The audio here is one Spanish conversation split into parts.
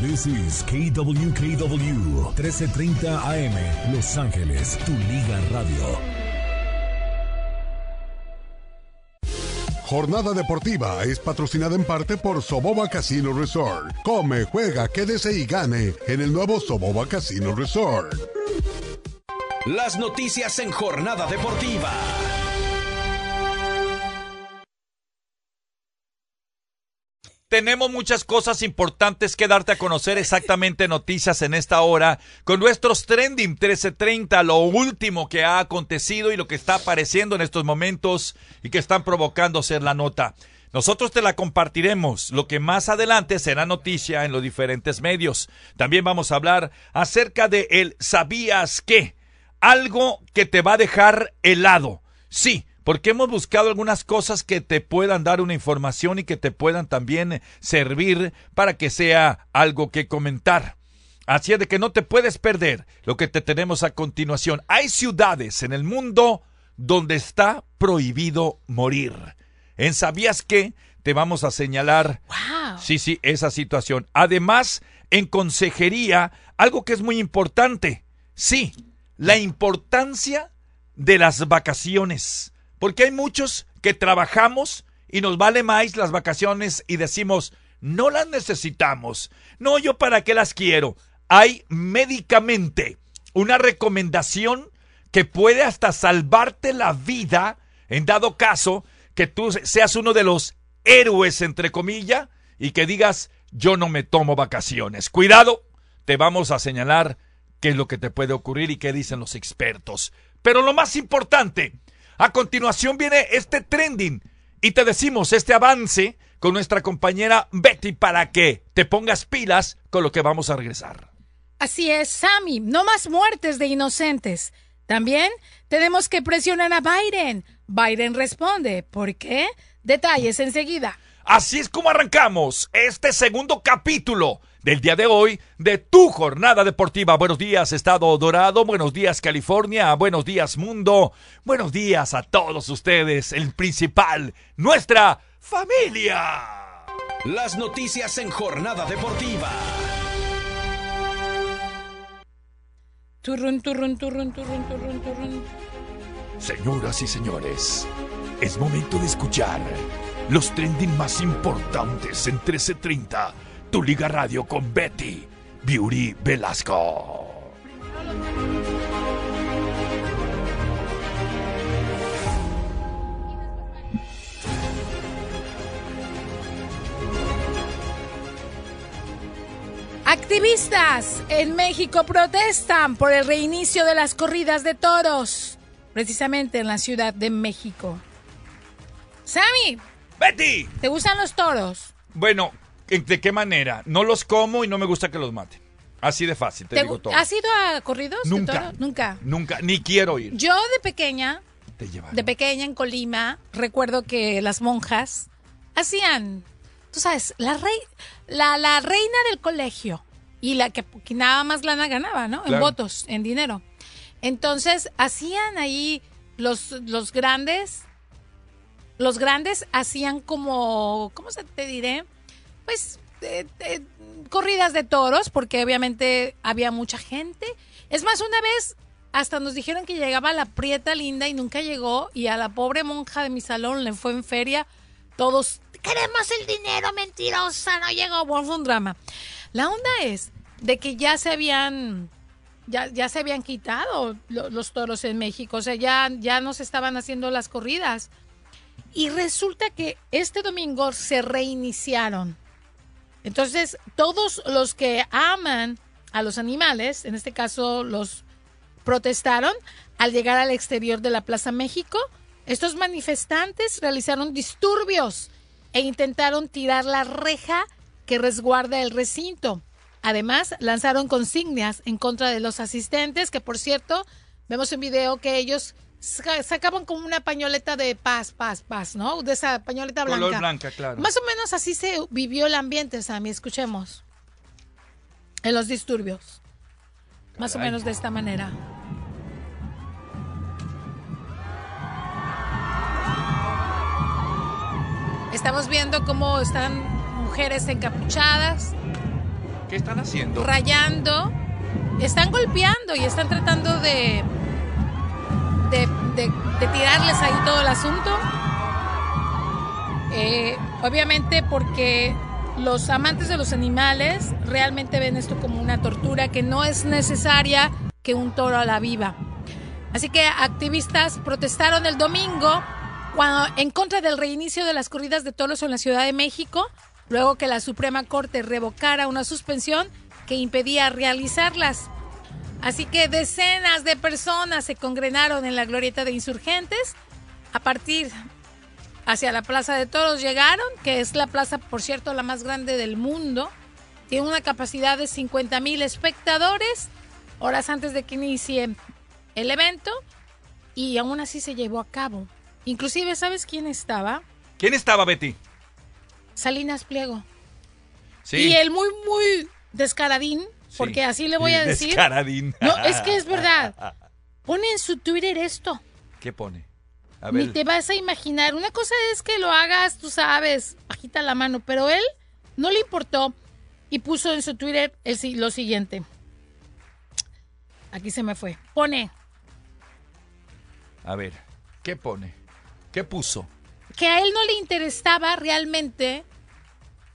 This is KWKW 1330 AM Los Ángeles, tu liga radio. Jornada deportiva es patrocinada en parte por Soboba Casino Resort. Come, juega, quédese y gane en el nuevo Soboba Casino Resort. Las noticias en Jornada Deportiva. Tenemos muchas cosas importantes que darte a conocer exactamente noticias en esta hora con nuestros trending 1330, lo último que ha acontecido y lo que está apareciendo en estos momentos y que están provocando ser la nota. Nosotros te la compartiremos, lo que más adelante será noticia en los diferentes medios. También vamos a hablar acerca de el ¿sabías qué? Algo que te va a dejar helado. Sí, porque hemos buscado algunas cosas que te puedan dar una información y que te puedan también servir para que sea algo que comentar. Así es de que no te puedes perder lo que te tenemos a continuación. Hay ciudades en el mundo donde está prohibido morir. En ¿Sabías qué? Te vamos a señalar. Wow. Sí, sí, esa situación. Además, en consejería, algo que es muy importante. Sí, la importancia de las vacaciones. Porque hay muchos que trabajamos y nos vale más las vacaciones y decimos, no las necesitamos. No, yo para qué las quiero. Hay médicamente una recomendación que puede hasta salvarte la vida en dado caso que tú seas uno de los héroes, entre comillas, y que digas, yo no me tomo vacaciones. Cuidado, te vamos a señalar qué es lo que te puede ocurrir y qué dicen los expertos. Pero lo más importante, a continuación viene este trending y te decimos este avance con nuestra compañera Betty para que te pongas pilas con lo que vamos a regresar. Así es, Sammy, no más muertes de inocentes. También tenemos que presionar a Biden. Biden responde. ¿Por qué? Detalles enseguida. Así es como arrancamos este segundo capítulo del día de hoy de tu jornada deportiva. Buenos días, Estado Dorado. Buenos días, California. Buenos días, mundo. Buenos días a todos ustedes, el principal, nuestra familia. Las noticias en Jornada Deportiva. Turrun, turrun, turrun, turrun, turrun, turrun. Señoras y señores, es momento de escuchar los trending más importantes en 1330, tu liga radio con Betty Beauty Velasco. Activistas en México protestan por el reinicio de las corridas de toros, precisamente en la Ciudad de México. Sammy, Betty. ¿te gustan los toros? Bueno, ¿de qué manera? No los como y no me gusta que los maten. Así de fácil, te, ¿Te digo todo. ¿Has ido a corridos Nunca. Nunca. Nunca, ni quiero ir. Yo de pequeña, Te de pequeña en Colima, recuerdo que las monjas hacían, tú sabes, la, rey, la, la reina del colegio y la que, que nada más lana ganaba, ¿no? En votos, en dinero. Entonces, hacían ahí los, los grandes, los grandes hacían como, ¿cómo se te diré? Pues corridas de toros, porque obviamente había mucha gente. Es más, una vez hasta nos dijeron que llegaba la prieta linda y nunca llegó, y a la pobre monja de mi salón le fue en feria. Todos, queremos el dinero, mentirosa, no llegó. Bueno, fue un drama. La onda es de que ya se habían ya, ya se habían quitado lo- los toros en México, o sea, ya, ya no se estaban haciendo las corridas. Y resulta que este domingo se reiniciaron. Entonces, todos los que aman a los animales, en este caso los protestaron al llegar al exterior de la Plaza México. Estos manifestantes realizaron disturbios e intentaron tirar la reja que resguarda el recinto. Además, lanzaron consignas en contra de los asistentes, que por cierto, vemos en video que ellos sacaban como una pañoleta de paz, paz, paz, ¿no? De esa pañoleta blanca. Color blanca, claro. Más o menos así se vivió el ambiente, Sammy. Escuchemos. En los disturbios. Más o menos de esta manera. Estamos viendo cómo están mujeres encapuchadas ¿Qué están haciendo? rayando, están golpeando y están tratando de, de, tirarles ahí todo el asunto. Eh, obviamente porque los amantes de los animales realmente ven esto como una tortura que no es necesaria que un toro a la viva. Así que activistas protestaron el domingo cuando, en contra del reinicio de las corridas de toros en la Ciudad de México, luego que la Suprema Corte revocara una suspensión que impedía realizarlas. Así que decenas de personas se congregaron en la glorieta de insurgentes. A partir hacia la Plaza de Toros llegaron, que es la plaza, por cierto, la más grande del mundo. Tiene una capacidad de 50 mil espectadores, horas antes de que inicie el evento, y aún así se llevó a cabo. Inclusive, ¿sabes quién estaba? ¿Quién estaba, Betty? Salinas Pliego. Sí. Y él muy, muy descaradín. Porque así le voy a decir. No, es que es verdad. Pone en su Twitter esto. ¿Qué pone? A Ni ver. te vas a imaginar. Una cosa es que lo hagas, tú sabes, agita la mano, pero él no le importó y puso en su Twitter el lo siguiente. Aquí se me fue. Pone A ver. ¿Qué pone? ¿Qué puso? que a él no le interesaba realmente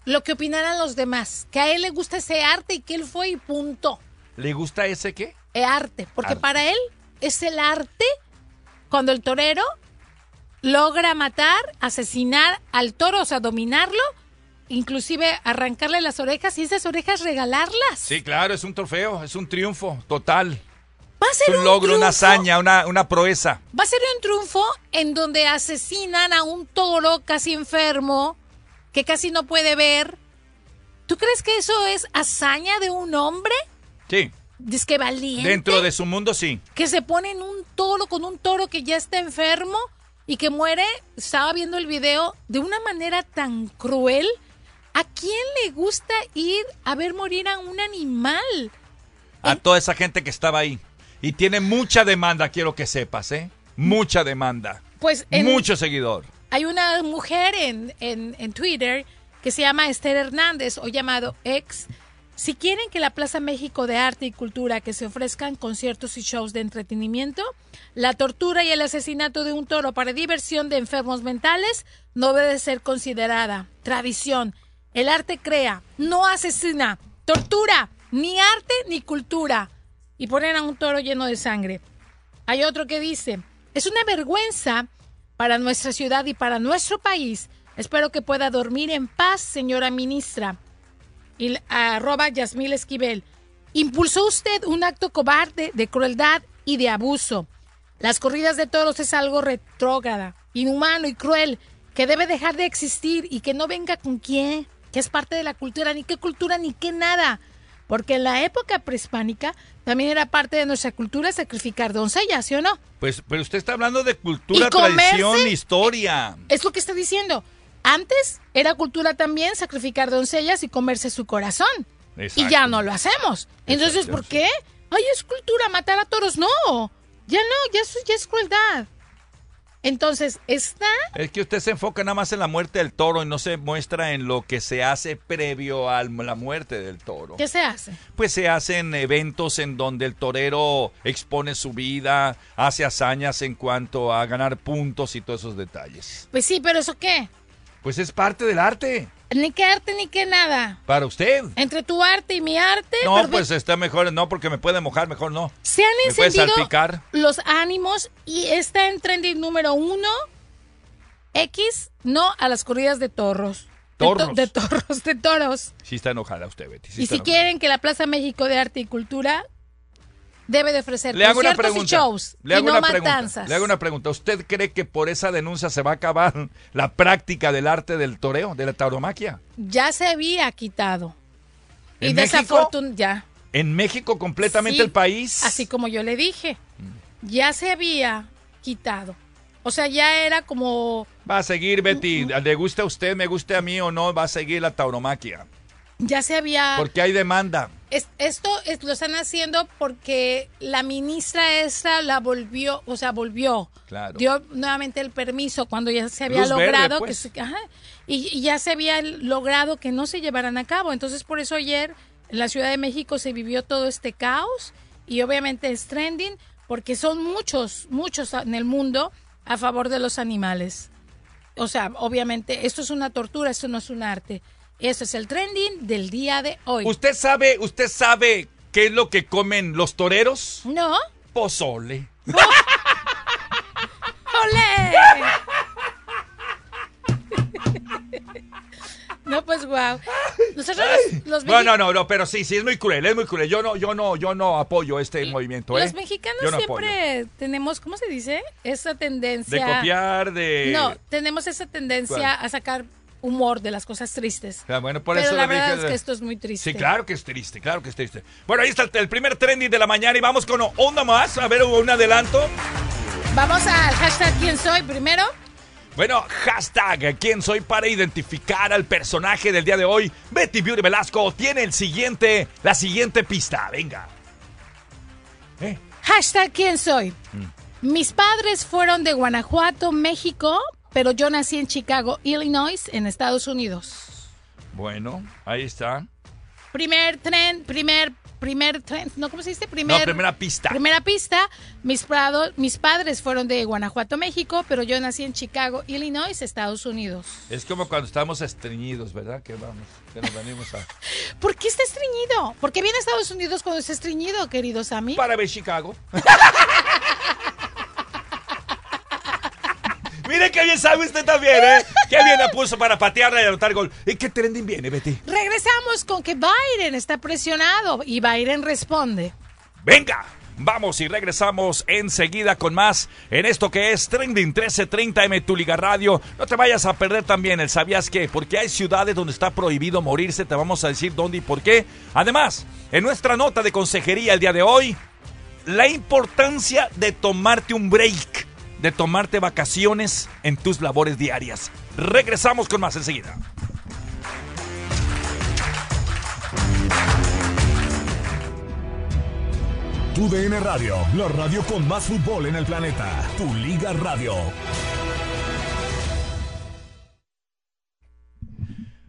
lo que opinaran los demás, que a él le gusta ese arte y que él fue y punto. ¿Le gusta ese qué? Eh, arte, porque Arte. para él es el arte cuando el torero logra matar, asesinar al toro, o sea, dominarlo, inclusive arrancarle las orejas y esas orejas regalarlas. Sí, claro, es un trofeo, es un triunfo total. Va a Es ser un logro, una hazaña, una, una proeza. Va a ser un triunfo en donde asesinan a un toro casi enfermo, que casi no puede ver. ¿Tú crees que eso es hazaña de un hombre? Sí, Dice que valiente. dentro de su mundo sí. que se pone en un toro con un toro que ya está enfermo y que muere, estaba viendo el video de una manera tan cruel. ¿A quién le gusta ir a ver morir a un animal? A toda esa gente que estaba ahí. Y tiene mucha demanda, quiero que sepas, ¿eh? Mucha demanda. Pues en- Mucho seguidor. Hay una mujer en, en, en Twitter que se llama Esther Hernández o llamado Ex. Si quieren que la Plaza México de Arte y Cultura que se ofrezcan conciertos y shows de entretenimiento, la tortura y el asesinato de un toro para diversión de enfermos mentales no debe ser considerada tradición. El arte crea, no asesina, tortura, ni arte ni cultura. Y ponen a un toro lleno de sangre. Hay otro que dice, es una vergüenza para nuestra ciudad y para nuestro país. Espero que pueda dormir en paz, señora ministra. Y arroba Yasmil Esquivel. Impulsó usted un acto cobarde de crueldad y de abuso. Las corridas de toros es algo retrógrada, inhumano y cruel, que debe dejar de existir y que no venga con quién, que es parte de la cultura, ni qué cultura, ni qué nada. Porque en la época prehispánica también era parte de nuestra cultura sacrificar doncellas, ¿sí o no? Pues, pero usted está hablando de cultura, tradición, historia. Es lo que está diciendo. Antes era cultura también sacrificar doncellas y comerse su corazón. Exacto. Y ya no lo hacemos. Entonces, Exacto, ¿por qué? Ay, es cultura matar a toros. No, ya no, ya ya es crueldad. Entonces, está Es que usted se enfoca nada más en la muerte del toro y no se muestra en lo que se hace previo a la muerte del toro. ¿Qué se hace? Pues se hacen eventos en donde el torero expone su vida, hace hazañas en cuanto a ganar puntos y todos esos detalles. Pues sí, pero ¿eso qué? Pues es parte del arte. Ni qué arte ni qué nada. Para usted. Entre tu arte y mi arte. No, perdón, pues está mejor, no, porque me puede mojar, mejor no. se han me encendido los ánimos y está en trending número uno. X, no a las corridas de torros. De to- Torros. De, torros, de toros. Sí está enojada usted, Betty. sí y si enojada. quieren que la Plaza México de Arte y Cultura debe de ofrecer Le hago una pregunta. y shows le hago y no una pregunta. matanzas. Le hago una pregunta. ¿Usted cree que por esa denuncia se va a acabar la práctica del arte del toreo, de la tauromaquia? Ya se había quitado. Y ¿En México? desafortunadamente ya. En México completamente Sí, el país. Así como yo le dije. Ya se había quitado. O sea, ya era como Va a seguir, Betty. Le guste a usted, me guste a mí o no, va a seguir la tauromaquia. Ya se había Porque hay demanda. Es- esto es- lo están haciendo porque la ministra esta la volvió, o sea, volvió. Claro. Dio nuevamente el permiso cuando ya se había Luz verde, logrado pues. que ajá, y, y ya se había logrado que no se llevaran a cabo. Entonces, por eso ayer En la Ciudad de México se vivió todo este caos y obviamente es trending porque son muchos, muchos en el mundo a favor de los animales. O sea, obviamente esto es una tortura, esto no es un arte. Eso es el trending del día de hoy. ¿Usted sabe, usted sabe qué es lo que comen los toreros? ¿No? Pozole. ¡Ole! No, pues wow. Nosotros los, los No, no, no, no, pero sí, sí, es muy cruel, es muy cruel. Yo no, yo no, yo no apoyo este movimiento, ¿eh? los mexicanos apoyo. siempre tenemos, ¿cómo se dice? Esa De tendencia. copiar, de... No, tenemos esa tendencia ¿Cuál? a sacar humor de las cosas tristes. Ah, bueno, por Pero eso la dije verdad es que esto es muy triste. Sí, claro que es triste, claro que es triste. Bueno, ahí está el, el primer trending de la mañana y vamos con onda más. A ver, un adelanto. Vamos al hashtag quién soy primero. Bueno, hashtag quién soy para identificar al personaje del día de hoy. Betty Beauty Velasco tiene el siguiente, la siguiente pista. Venga. Eh, Hashtag quién soy. Mm. Mis padres fueron de Guanajuato, México, pero yo nací en Chicago, Illinois, en Estados Unidos. bueno, ahí está. Primer tren, primer, primer tren, ¿no? ¿Cómo se dice? Primer, No, primera pista. Primera pista, mis, prado- mis padres fueron de Guanajuato, México, pero yo nací en Chicago, Illinois, Estados Unidos. Es como cuando estamos estreñidos, ¿verdad? Que vamos, que nos venimos a... ¿Por qué está estreñido? ¿Por qué viene a Estados Unidos cuando está estreñido, querido Sammy? Para ver Chicago. Mire qué bien sabe usted también, ¿eh? Qué bien la puso para patearla y anotar gol. ¿Y qué trending viene, Betty? Regresamos con que Biden está presionado y Biden responde. Venga, vamos y regresamos enseguida con más en esto que es Trending 1330 M Tu Liga Radio. No te vayas a perder también el sabías qué, porque hay ciudades donde está prohibido morirse, te vamos a decir dónde y por qué. Además, en nuestra nota de consejería el día de hoy, la importancia de tomarte un break, de tomarte vacaciones en tus labores diarias. Regresamos con más enseguida. Tu DN Radio, la radio con más fútbol en el planeta. Tu Liga Radio.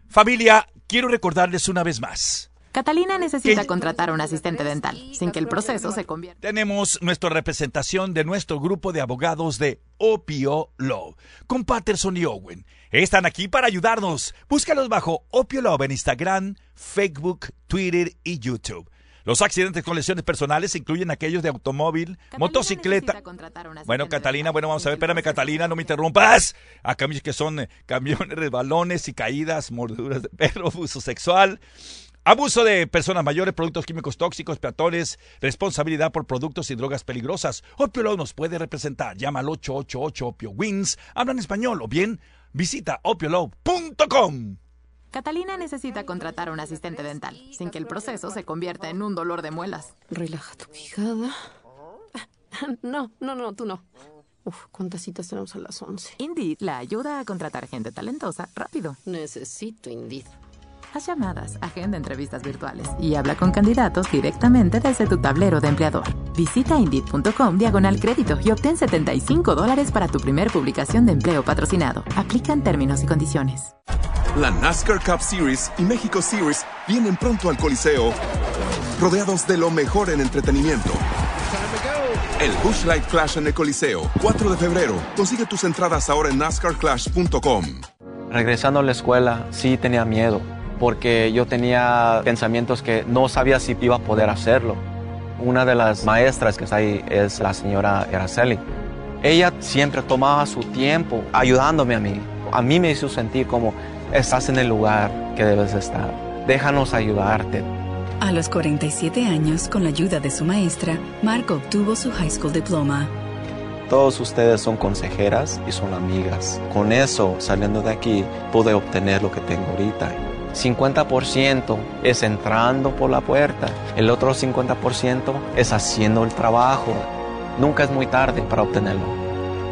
Familia, quiero recordarles una vez más. Catalina necesita ¿Qué? contratar a un asistente dental, sin que el proceso se convierta. Tenemos nuestra representación de nuestro grupo de abogados de Opio Law, con Patterson y Owen. Están aquí para ayudarnos. Búscalos bajo Opio Law en Instagram, Facebook, Twitter y YouTube. Los accidentes con lesiones personales incluyen aquellos de automóvil, Catalina motocicleta. Bueno, Catalina, bueno, vamos a ver, espérame, Catalina, no me interrumpas. A camiones que son eh, camiones, resbalones y caídas, mordeduras de perro, abuso sexual, abuso de personas mayores, productos químicos tóxicos, peatones, responsabilidad por productos y drogas peligrosas. Opio Law nos puede representar. Llama al 888 Opio Wins, habla en español o bien visita opiolaw.com. Catalina necesita contratar a un asistente dental, sin que el proceso se convierta en un dolor de muelas. Relaja tu quijada. No, no, no, tú no. Uf, ¿cuántas citas tenemos a las 11? Indeed la ayuda a contratar gente talentosa rápido. Necesito Indeed. Haz llamadas, agenda entrevistas virtuales y habla con candidatos directamente desde tu tablero de empleador. Visita Indeed.com diagonal crédito y obtén 75 dólares para tu primer publicación de empleo patrocinado. Aplican términos y condiciones. La NASCAR Cup Series y México Series vienen pronto al Coliseo, rodeados de lo mejor en entretenimiento. El Bush Light Clash en el Coliseo, 4 de febrero. Consigue tus entradas ahora en NASCARClash.com. Regresando a la escuela, sí tenía miedo, porque yo tenía pensamientos que no sabía si iba a poder hacerlo. Una de las maestras que está ahí es la señora Araceli. Ella siempre tomaba su tiempo ayudándome a mí. A mí me hizo sentir como estás en el lugar que debes de estar. Déjanos ayudarte. A los 47 años, con la ayuda de su maestra, Marco obtuvo su high school diploma. Todos ustedes son consejeras y son amigas. Con eso, saliendo de aquí, pude obtener lo que tengo ahorita. 50% es entrando por la puerta, el otro 50% es haciendo el trabajo. Nunca es muy tarde para obtenerlo.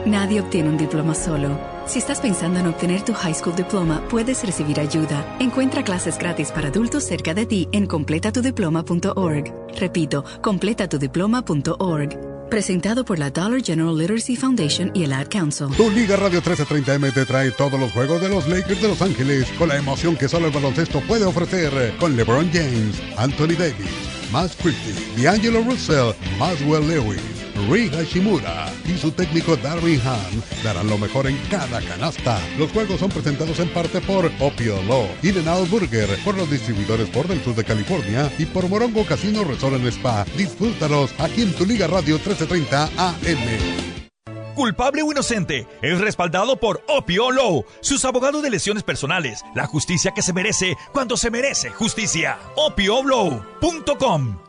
Nadie obtiene un diploma solo. Si estás pensando en obtener tu high school diploma, puedes recibir ayuda. Encuentra clases gratis para adultos cerca de ti en completatudiploma.org. Repito, completatudiploma.org. Presentado por la Dollar General Literacy Foundation y el Ad Council. Tu Liga Radio 1330M te trae todos los juegos de los Lakers de Los Ángeles con la emoción que solo el baloncesto puede ofrecer con LeBron James, Anthony Davis, Matt Christie, D'Angelo Russell, Maswell Lewis. Rick Hashimura y su técnico Darwin Ham darán lo mejor en cada canasta. Los juegos son presentados en parte por Opio Law, In Out Burger, por los distribuidores por del sur de California y por Morongo Casino Resort en Spa. Disfrútalos aquí en tu Liga Radio 1330 AM. Culpable o inocente, es respaldado por Opio Law, sus abogados de lesiones personales, la justicia que se merece cuando se merece justicia. OpioLaw.com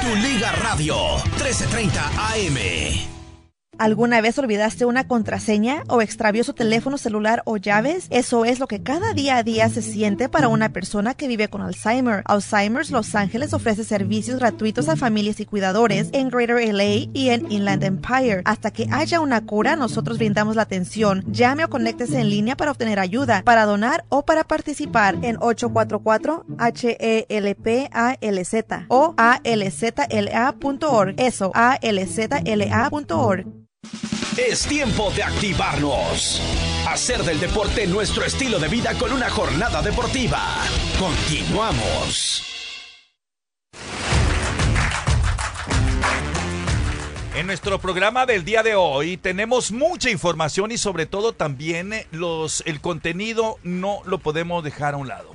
Tu Liga Radio 1330 AM. ¿Alguna vez olvidaste una contraseña o extravió su teléfono celular o llaves? Eso es lo que cada día a día se siente para una persona que vive con Alzheimer. Alzheimer's Los Ángeles ofrece servicios gratuitos a familias y cuidadores en Greater LA y en Inland Empire. Hasta que haya una cura, nosotros brindamos la atención. Llame o conéctese en línea para obtener ayuda, para donar o para participar en 844 HELPALZ o alzla.org. Eso, alzla.org. Es tiempo de activarnos. Hacer del deporte nuestro estilo de vida con una jornada deportiva. Continuamos. En nuestro programa del día de hoy tenemos mucha información y sobre todo también eh, los, el contenido no lo podemos dejar a un lado.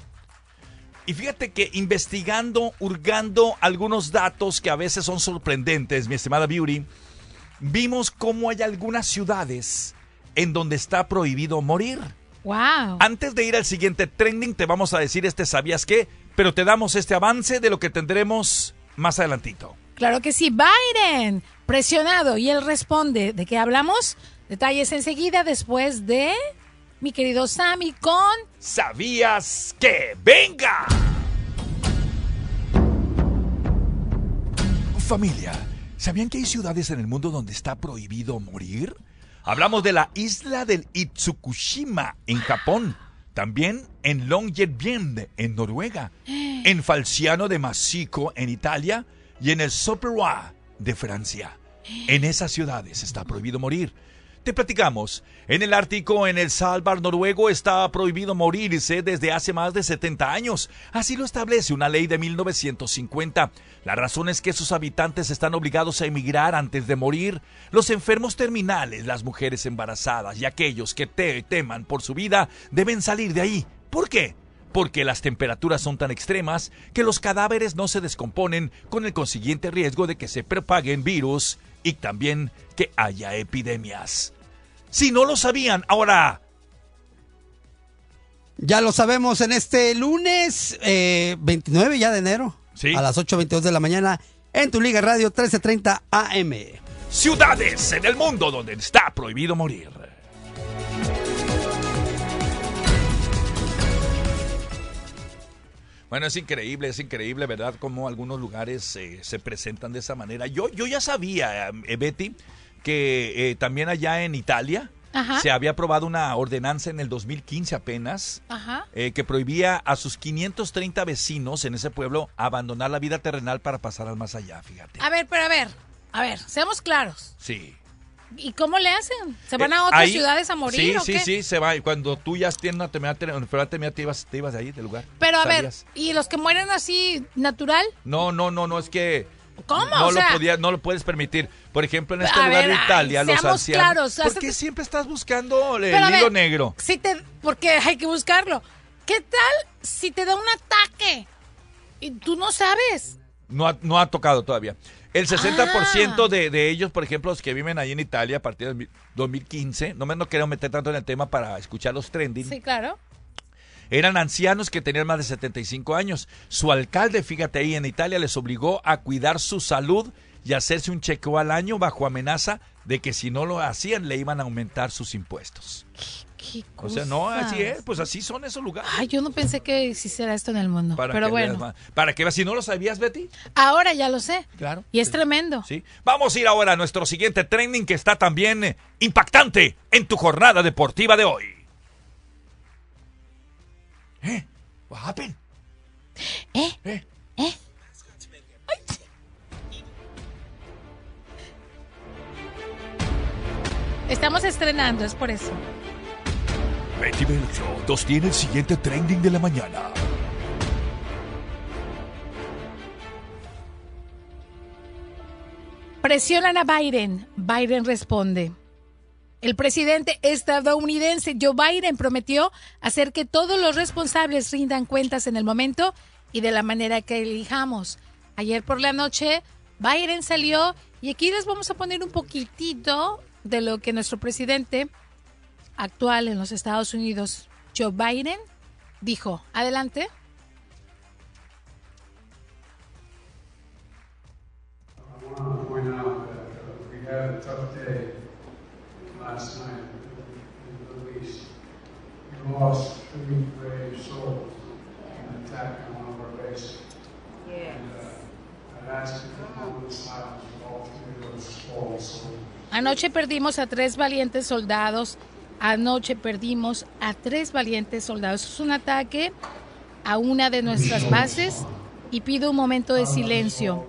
Y fíjate que investigando, hurgando algunos datos que a veces son sorprendentes, mi estimada Beauty, vimos cómo hay algunas ciudades en donde está prohibido morir. Wow. Antes de ir al siguiente trending, te vamos a decir este sabías qué, pero te damos este avance de lo que tendremos más adelantito. Claro que sí, Biden, presionado, y él responde. ¿De qué hablamos? Detalles enseguida después de mi querido Sammy con... ¿Sabías que? ¡Venga! Familia, ¿sabían que hay ciudades en el mundo donde está prohibido morir? Hablamos de la isla del Itsukushima en Japón, también en Longyearbyen en Noruega, en Falciano de Masico en Italia y en el Soperois de Francia. En esas ciudades está prohibido morir. Te platicamos. En el Ártico, en el Svalbard noruego, está prohibido morirse desde hace más de 70 años. Así lo establece una ley de 1950. La razón es que sus habitantes están obligados a emigrar antes de morir. Los enfermos terminales, las mujeres embarazadas y aquellos que te teman por su vida deben salir de ahí. ¿Por qué? porque las temperaturas son tan extremas que los cadáveres no se descomponen con el consiguiente riesgo de que se propaguen virus y también que haya epidemias. Si no lo sabían, ahora... Ya lo sabemos en este lunes eh, 29 ya de enero. Sí. A las 8.22 de la mañana en tu Liga Radio 1330 AM. Ciudades en el mundo donde está prohibido morir. Bueno, es increíble, es increíble, ¿verdad? Cómo algunos lugares eh, se presentan de esa manera. Yo, yo ya sabía, eh, Betty, que eh, también allá en Italia Ajá. se había aprobado una ordenanza en el 2015 apenas Ajá. eh, que prohibía a sus 530 vecinos en ese pueblo abandonar la vida terrenal para pasar al más allá, fíjate. A ver, pero a ver, a ver, seamos claros. Sí. ¿Y cómo le hacen? ¿Se van Eh, a otras ahí- ciudades a morir Sí, o sí, qué? sí, se va. Y cuando tú ya tienes una enfermedad ter- enfermedad terminal, te ibas, te ibas de ahí, del lugar. Pero a ver. ¿y los que mueren así natural? No, no, no, no, es que ¿Cómo? No O sea- lo podía, no lo puedes permitir. Por ejemplo, en este lugar ver, de ay, Italia, los ancianos. claros, ¿Por qué siempre estás buscando el ver, hilo negro? Si te, porque hay que buscarlo. ¿Qué tal si te da un ataque y tú no sabes? No ha, no ha tocado todavía. El 60% Ah. de, de ellos, por ejemplo, los que viven ahí en Italia a partir de 2015, no me no quiero meter tanto en el tema para escuchar los trending, Sí, claro. Eran ancianos que tenían más de 75 años. Su alcalde, fíjate ahí en Italia, les obligó a cuidar su salud y hacerse un chequeo al año bajo amenaza de que si no lo hacían le iban a aumentar sus impuestos. Qué O sea, no, así es, pues así son esos lugares. Ay, yo no pensé que existiera esto en el mundo. Para pero veas bueno, para que veas, si no lo sabías, Betty. ahora ya lo sé. Claro. Y es tremendo. Sí. Vamos a ir ahora a nuestro siguiente trending que está también eh, impactante en tu jornada deportiva de hoy. ¿Eh? What happened? ¿Eh? ¿Eh? ¿Eh? Estamos estrenando, es por eso. Betty Beltro nos tiene el siguiente trending de la mañana. Presionan a Biden. Biden responde. El presidente estadounidense Joe Biden prometió hacer que todos los responsables rindan cuentas en el momento y de la manera que elijamos. Ayer por la noche Biden salió y aquí les vamos a poner un poquitito de lo que nuestro presidente actual en los Estados Unidos, Joe Biden, dijo. Adelante. I last night in the Middle East. We lost three brave souls in an attack on one of our bases. And uh, I'd ask you for a moment of silence for all three of those fallen souls. Anoche perdimos a tres valientes soldados. Anoche perdimos a tres valientes soldados. Es un ataque a una de nuestras bases y pido un momento de silencio.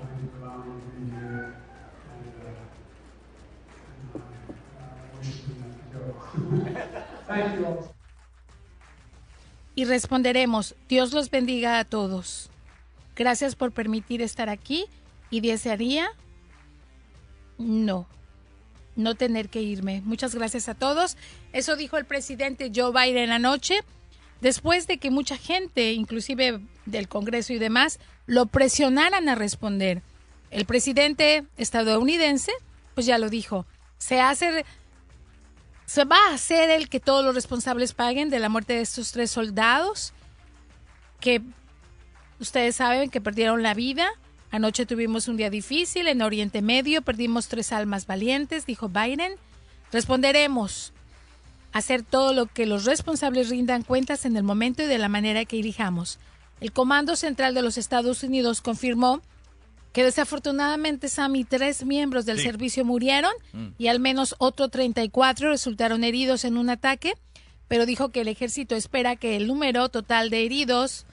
Y responderemos, Dios los bendiga a todos. Gracias por permitir estar aquí y desearía no, no tener que irme. Muchas gracias a todos. Eso dijo el presidente Joe Biden anoche, después de que mucha gente, inclusive del Congreso y demás, lo presionaran a responder. El presidente estadounidense, pues ya lo dijo, se hace se va a hacer el que todos los responsables paguen de la muerte de estos tres soldados que ustedes saben que perdieron la vida. Anoche tuvimos un día difícil en Oriente Medio, perdimos tres almas valientes, dijo Biden. Responderemos hacer todo lo que los responsables rindan cuentas en el momento y de la manera que elijamos. El Comando Central de los Estados Unidos confirmó que desafortunadamente, Sammy, tres miembros del Sí. servicio murieron Mm. y al menos otro 34 resultaron heridos en un ataque, pero dijo que el ejército espera que el número total de heridos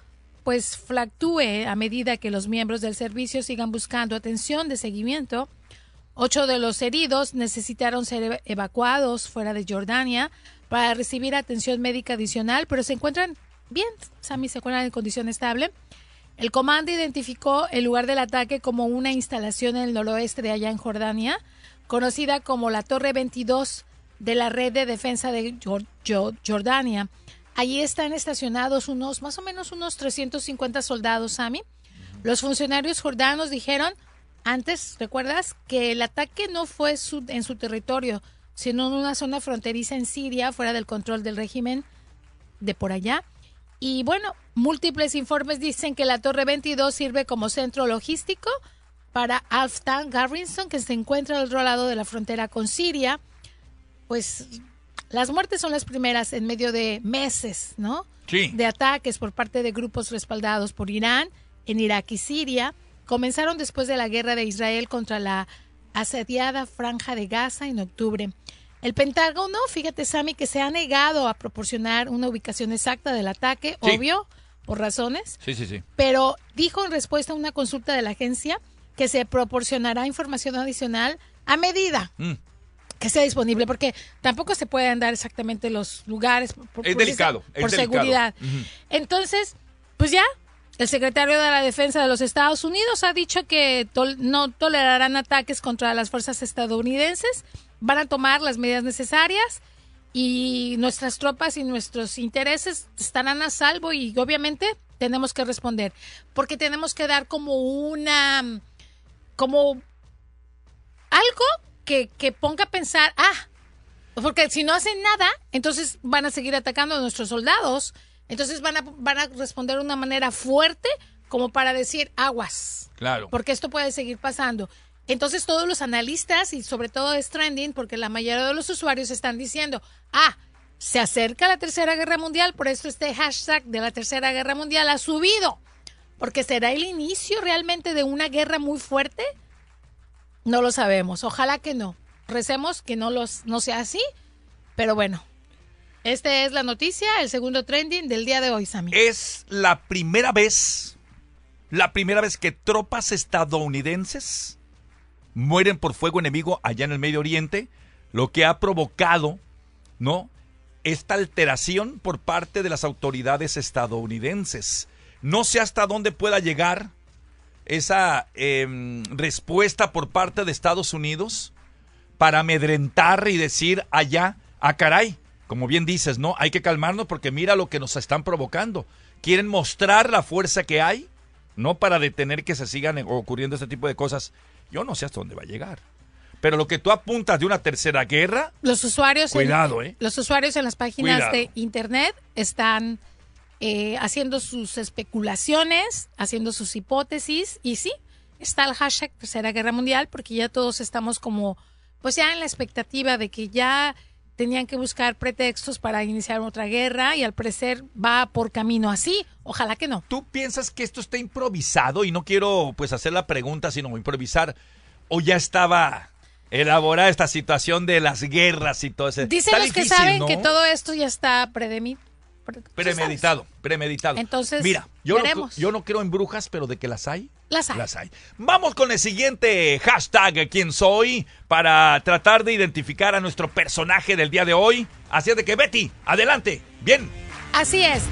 pues fluctúe a medida que los miembros del servicio sigan buscando atención de seguimiento. Ocho de los heridos necesitaron ser eva- evacuados fuera de Jordania para recibir atención médica adicional, pero se encuentran bien, Sammy se encuentran en condición estable. El comando identificó el lugar del ataque como una instalación en el noroeste de allá en Jordania, conocida como la Torre 22 de la Red de Defensa de Jor- Jo- Jordania. Allí están estacionados unos, más o menos unos 350 soldados, Sami. Los funcionarios jordanos dijeron antes, ¿recuerdas? Que el ataque no fue en su territorio, sino en una zona fronteriza en Siria, fuera del control del régimen de por allá. Y bueno, múltiples informes dicen que la Torre 22 sirve como centro logístico para Alftan Garrison, que se encuentra al otro lado de la frontera con Siria. Pues las muertes son las primeras en medio de meses, ¿no? Sí. De ataques por parte de grupos respaldados por Irán en Irak y Siria. Comenzaron después de la guerra de Israel contra la asediada franja de Gaza en octubre. El Pentágono, fíjate, Sammy, que se ha negado a proporcionar una ubicación exacta del ataque, Sí. obvio, por razones, Sí, sí, sí. pero dijo en respuesta a una consulta de la agencia que se proporcionará información adicional a medida Mm. que sea disponible, porque tampoco se pueden dar exactamente los lugares por, Es por- delicado, es por delicado. seguridad. Ujú. Entonces, pues ya, El secretario de la Defensa de los Estados Unidos ha dicho que no tolerarán ataques contra las fuerzas estadounidenses, van a tomar las medidas necesarias y nuestras tropas y nuestros intereses estarán a salvo y obviamente tenemos que responder, porque tenemos que dar como una, como algo que ponga a pensar, ah, porque si no hacen nada, entonces van a seguir atacando a nuestros soldados. Entonces van a, van a responder de una manera fuerte como para decir aguas. Claro. Porque esto puede seguir pasando. Entonces todos los analistas y sobre todo es trending porque la mayoría de los usuarios están diciendo, ah, se acerca la Tercera Guerra Mundial, por eso este hashtag de la Tercera Guerra Mundial ha subido. Porque será el inicio realmente de una guerra muy fuerte. No lo sabemos. Ojalá que no. Recemos que no, los, no sea así. Pero bueno, esta es la noticia, el segundo trending del día de hoy, Sammy. Es la primera vez, la primera vez que tropas estadounidenses mueren por fuego enemigo allá en el Medio Oriente, lo que ha provocado, ¿no? Esta alteración por parte de las autoridades estadounidenses. No sé hasta dónde pueda llegar esa em, respuesta por parte de Estados Unidos para amedrentar y decir allá, ah caray, como bien dices, ¿no? Hay que calmarnos porque mira lo que nos están provocando. Quieren mostrar la fuerza que hay, no para detener que se sigan ocurriendo este tipo de cosas. Yo no sé hasta dónde va a llegar. Pero lo que tú apuntas de una tercera guerra, Los usuarios, Cuidado, en, ¿eh? los usuarios en las páginas Cuidado. de internet están eh, haciendo sus especulaciones, haciendo sus hipótesis y sí, está el hashtag Tercera Guerra Mundial porque ya todos estamos como, pues ya en la expectativa de que ya tenían que buscar pretextos para iniciar otra guerra y al parecer va por camino así. Ojalá que no. ¿tú piensas que esto está improvisado? Y no quiero pues hacer la pregunta, sino improvisar. ¿O ya estaba elaborada esta situación de las guerras y todo eso? Dicen Está los que saben ¿no? que todo esto ya está predemi- pre- tú sabes. Premeditado, premeditado. Entonces, Mira, yo no, yo no creo en brujas, pero de que las hay, Las hay. las hay. Vamos con el siguiente hashtag, ¿quién soy? Para tratar de identificar a nuestro personaje del día de hoy. Así es de que, Betty, adelante. Bien. Así es.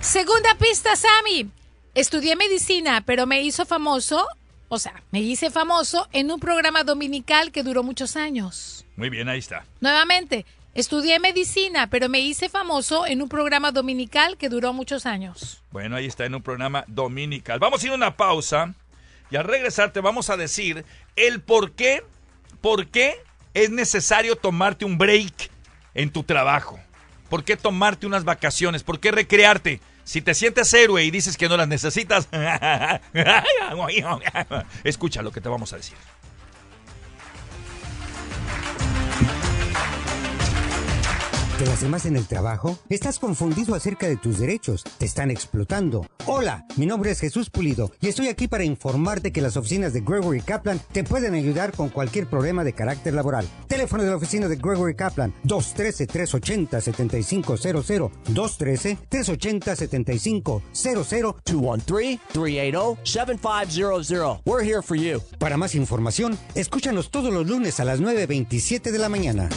Segunda pista, Sammy. Estudié medicina, pero me hizo famoso, o sea, me hice famoso en un programa dominical que duró muchos años. Muy bien, ahí está. Nuevamente, estudié medicina, pero me hice famoso en un programa dominical que duró muchos años. Bueno, ahí está en un programa dominical. Vamos a ir a una pausa y al regresar te vamos a decir el por qué, por qué es necesario tomarte un break en tu trabajo. ¿Por qué tomarte unas vacaciones? ¿Por qué recrearte? Si te sientes héroe y dices que no las necesitas, escucha lo que te vamos a decir. ¿Te las demás en el trabajo? ¿Estás confundido acerca de tus derechos? ¿Te están explotando? Hola, mi nombre es Jesús Pulido y estoy aquí para informarte que las oficinas de Gregory Kaplan te pueden ayudar con cualquier problema de carácter laboral. Teléfono de la oficina de Gregory Kaplan 213-380-7500 213-380-7500 213-380-7500. We're here for you. Para más información, escúchanos todos los lunes a las 9.27 de la mañana.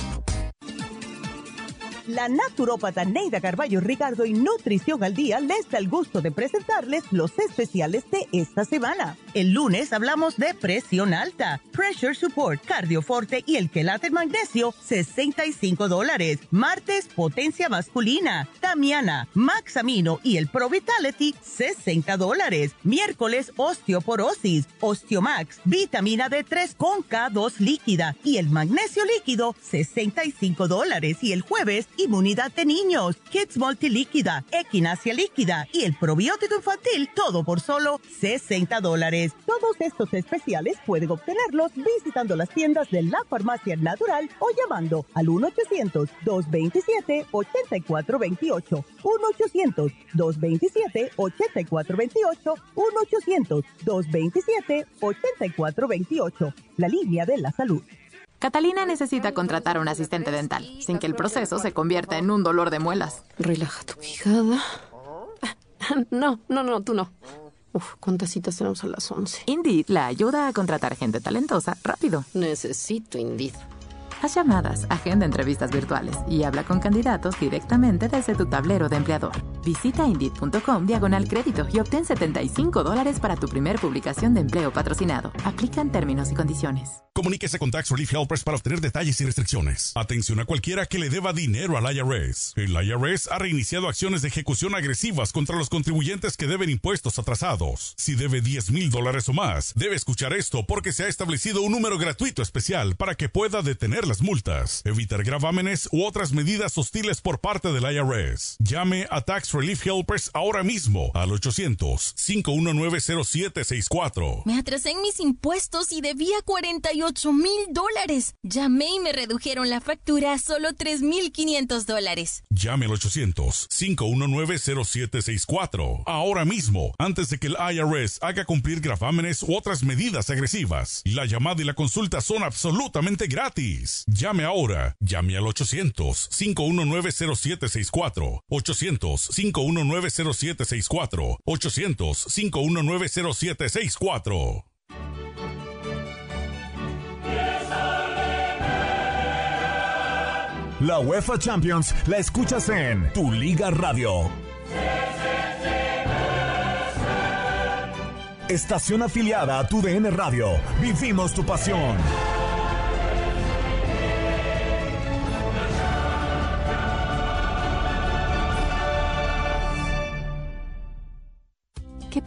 La naturópata Neida Carballo Ricardo y Nutrición al Día les da el gusto de presentarles los especiales de esta semana. El lunes hablamos de presión alta, pressure support, cardioforte y el quelate magnesio, 65 dólares. Martes, potencia masculina, Damiana, Max Amino y el Pro Vitality, 60 dólares. Miércoles, osteoporosis, Osteomax, vitamina D3 con K2 líquida y el magnesio líquido, 65 dólares. Y el jueves, inmunidad de niños, Kids Multilíquida, Equinacia líquida y el probiótico infantil, todo por solo 60 dólares. Todos estos especiales pueden obtenerlos visitando las tiendas de la farmacia natural o llamando al 1-800-227-8428. 1-800-227-8428. 1-800-227-8428. La línea de la salud. Catalina necesita contratar a un asistente dental, sin que el proceso se convierta en un dolor de muelas. Relaja tu quijada. No, no, no, tú no. Uf, ¿cuántas citas tenemos a las 11? Indeed la ayuda a contratar gente talentosa rápido. Necesito Indeed. Haz llamadas, agenda entrevistas virtuales y habla con candidatos directamente desde tu tablero de empleador. Visita Indeed.com diagonal crédito y obtén 75 dólares para tu primer publicación de empleo patrocinado. Aplican términos y condiciones. Comuníquese con Tax Relief Helpers para obtener detalles y restricciones. Atención a cualquiera que le deba dinero al IRS. El IRS ha reiniciado acciones de ejecución agresivas contra los contribuyentes que deben impuestos atrasados. Si debe 10 mil dólares o más, debe escuchar esto porque se ha establecido un número gratuito especial para que pueda detener las multas, evitar gravámenes u otras medidas hostiles por parte del IRS. Llame a Tax Relief Helpers ahora mismo al 800-519-0764. Me atrasé en mis impuestos y debía 48 mil dólares. Llamé y me redujeron la factura a solo 3.500 dólares. Llame al 800-519-0764 ahora mismo, antes de que el IRS haga cumplir gravámenes u otras medidas agresivas. La llamada y la consulta son absolutamente gratis. Llame ahora. Llame al 800-519-0764. 800-519-0764. 800-519-0764. La UEFA Champions la escuchas en Tu Liga Radio. Estación afiliada a Tu DN Radio. Vivimos tu pasión.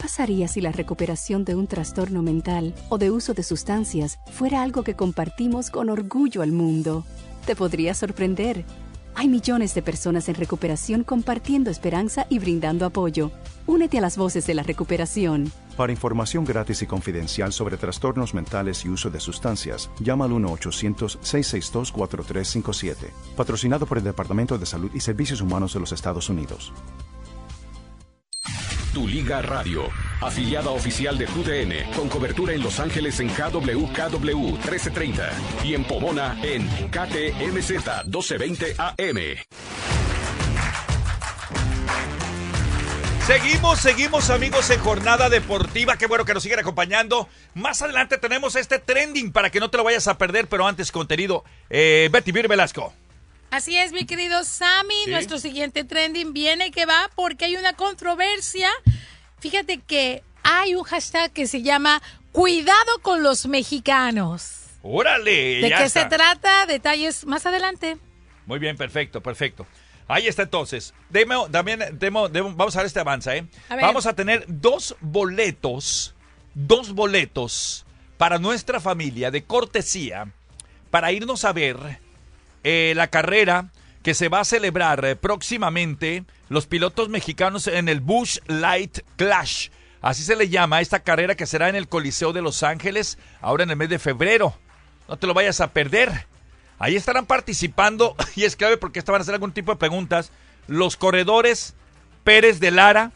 Pasaría si la recuperación de un trastorno mental o de uso de sustancias fuera algo que compartimos con orgullo al mundo? Te podría sorprender. Hay millones de personas en recuperación compartiendo esperanza y brindando apoyo. Únete a las voces de la recuperación. Para información gratis y confidencial sobre trastornos mentales y uso de sustancias, llama al 1-800-662-4357. Patrocinado por el Departamento de Salud y Servicios Humanos de los Estados Unidos. Tu Liga Radio, afiliada oficial de TUDN, con cobertura en Los Ángeles en KWKW 1330 y en Pomona en KTMZ 1220 AM. Seguimos, seguimos amigos en jornada deportiva. Qué bueno que nos siguen acompañando. Más adelante tenemos este trending para que no te lo vayas a perder, pero antes contenido. Eh, Betty Vir Velasco. Así es, mi querido Sammy. Sí. Nuestro siguiente trending viene que va porque hay una controversia. Fíjate que hay un hashtag que se llama Cuidado con los mexicanos. Órale. ¿De ya qué está. se trata? Detalles más adelante. Muy bien, perfecto, perfecto. Ahí está entonces. Demo, también demo- demo- vamos a ver este avanza, ¿eh? A ver. Vamos a tener dos boletos, dos boletos para nuestra familia de cortesía para irnos a ver eh, la carrera que se va a celebrar eh, próximamente los pilotos mexicanos en el Bush Light Clash. Así se le llama esta carrera que será en el Coliseo de Los Ángeles ahora en el mes de febrero. No te lo vayas a perder. Ahí estarán participando, y es clave porque esta van a hacer algún tipo de preguntas, los corredores Pérez de Lara,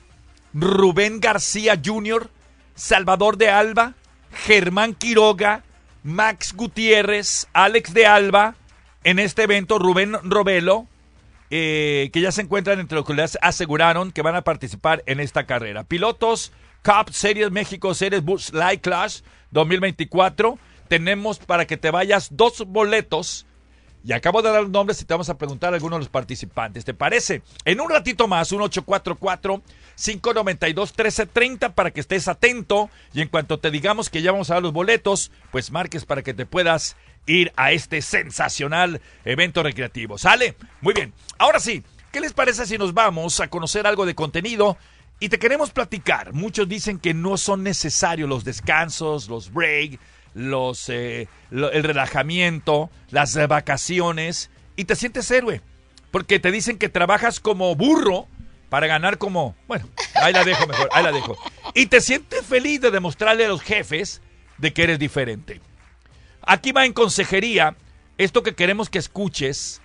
Rubén García Jr., Salvador de Alba, Germán Quiroga, Max Gutiérrez, Alex de Alba, en este evento Rubén Robelo, eh, que ya se encuentran entre los que les aseguraron que van a participar en esta carrera. Pilotos Cup Series México Series Bush Light Clash 2024. Tenemos para que te vayas dos boletos. Y acabo de dar los nombres y te vamos a preguntar a algunos de los participantes. ¿Te parece? En un ratito más, un 844-592-1330 para que estés atento. Y en cuanto te digamos que ya vamos a dar los boletos, pues marques para que te puedas ir a este sensacional evento recreativo. ¿Sale? Muy bien. Ahora sí, ¿qué les parece si nos vamos a conocer algo de contenido? Y te queremos platicar. Muchos dicen que no son necesarios los descansos, los break, los, eh, el relajamiento, las vacaciones. Y te sientes héroe. Porque te dicen que trabajas como burro para ganar como... Bueno, ahí la dejo mejor, ahí la dejo. Y te sientes feliz de demostrarle a los jefes de que eres diferente. Aquí va en consejería esto que queremos que escuches.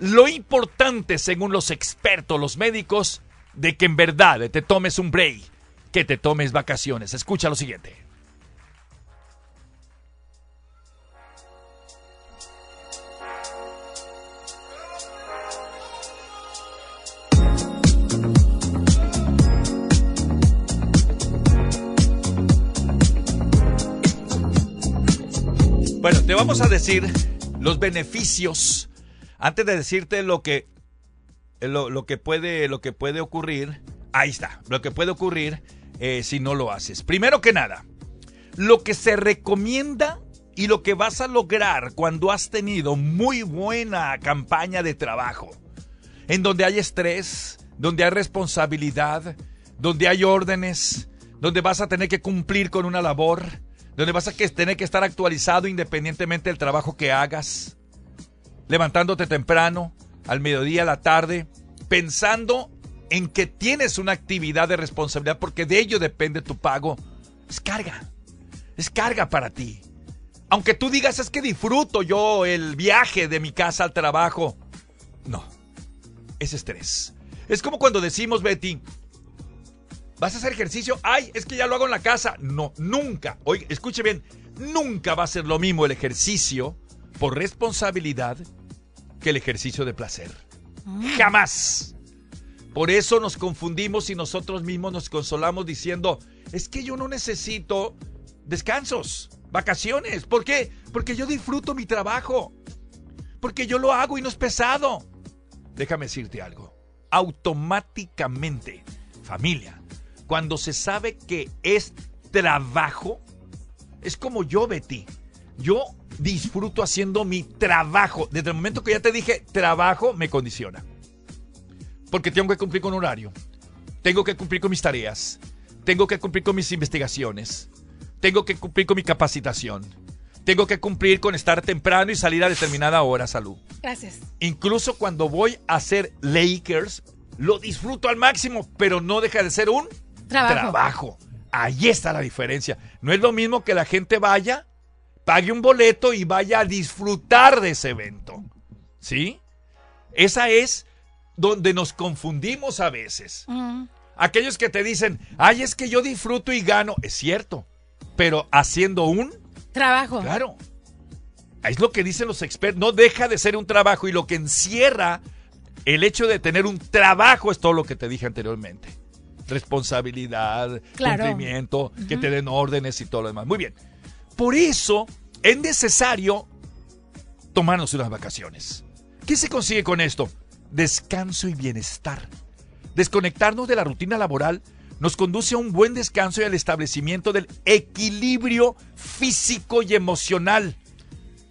Lo importante, según los expertos, los médicos, de que en verdad te tomes un break, que te tomes vacaciones. Escucha lo siguiente. Bueno, te vamos a decir los beneficios antes de decirte lo que lo, lo que puede, lo que puede ocurrir, ahí está, lo que puede ocurrir eh, si no lo haces. Primero que nada, lo que se recomienda y lo que vas a lograr cuando has tenido muy buena campaña de trabajo, en donde hay estrés, donde hay responsabilidad, donde hay órdenes, donde vas a tener que cumplir con una labor, donde vas a tener que estar actualizado independientemente del trabajo que hagas, levantándote temprano, al mediodía, a la tarde, pensando en que tienes una actividad de responsabilidad porque de ello depende tu pago. Es carga, es carga para ti. Aunque tú digas es que disfruto yo el viaje de mi casa al trabajo. No, es estrés. Es como cuando decimos, Betty, ¿vas a hacer ejercicio? Ay, es que ya lo hago en la casa. No, nunca. Oye, escuche bien, nunca va a ser lo mismo el ejercicio por responsabilidad que el ejercicio de placer. Jamás. Por eso nos confundimos y nosotros mismos nos consolamos diciendo, es que yo no necesito descansos, vacaciones. ¿Por qué? Porque yo disfruto mi trabajo. Porque yo lo hago y no es pesado. Déjame decirte algo. Automáticamente, familia, cuando se sabe que es trabajo, es como yo, Betty. Yo disfruto haciendo mi trabajo. Desde el momento que ya te dije trabajo, me condiciona. Porque tengo que cumplir con horario. Tengo que cumplir con mis tareas. Tengo que cumplir con mis investigaciones. Tengo que cumplir con mi capacitación. Tengo que cumplir con estar temprano y salir a determinada hora, salud. Gracias. Incluso cuando voy a hacer Lakers, lo disfruto al máximo, pero no deja de ser un Trabajo. trabajo. Ahí está la diferencia. No es lo mismo que la gente vaya, pague un boleto y vaya a disfrutar de ese evento. ¿Sí? Esa es donde nos confundimos a veces. Aquellos que te dicen, ay, es que yo disfruto y gano. Es cierto, pero haciendo un Trabajo. Claro. Es lo que dicen los expertos. No deja de ser un trabajo y lo que encierra el hecho de tener un trabajo es todo lo que te dije anteriormente. Responsabilidad, Claro. cumplimiento, que te den órdenes y todo lo demás. Muy bien. Por eso es necesario tomarnos unas vacaciones. ¿Qué se consigue con esto? Descanso y bienestar. Desconectarnos de la rutina laboral nos conduce a un buen descanso y al establecimiento del equilibrio físico y emocional.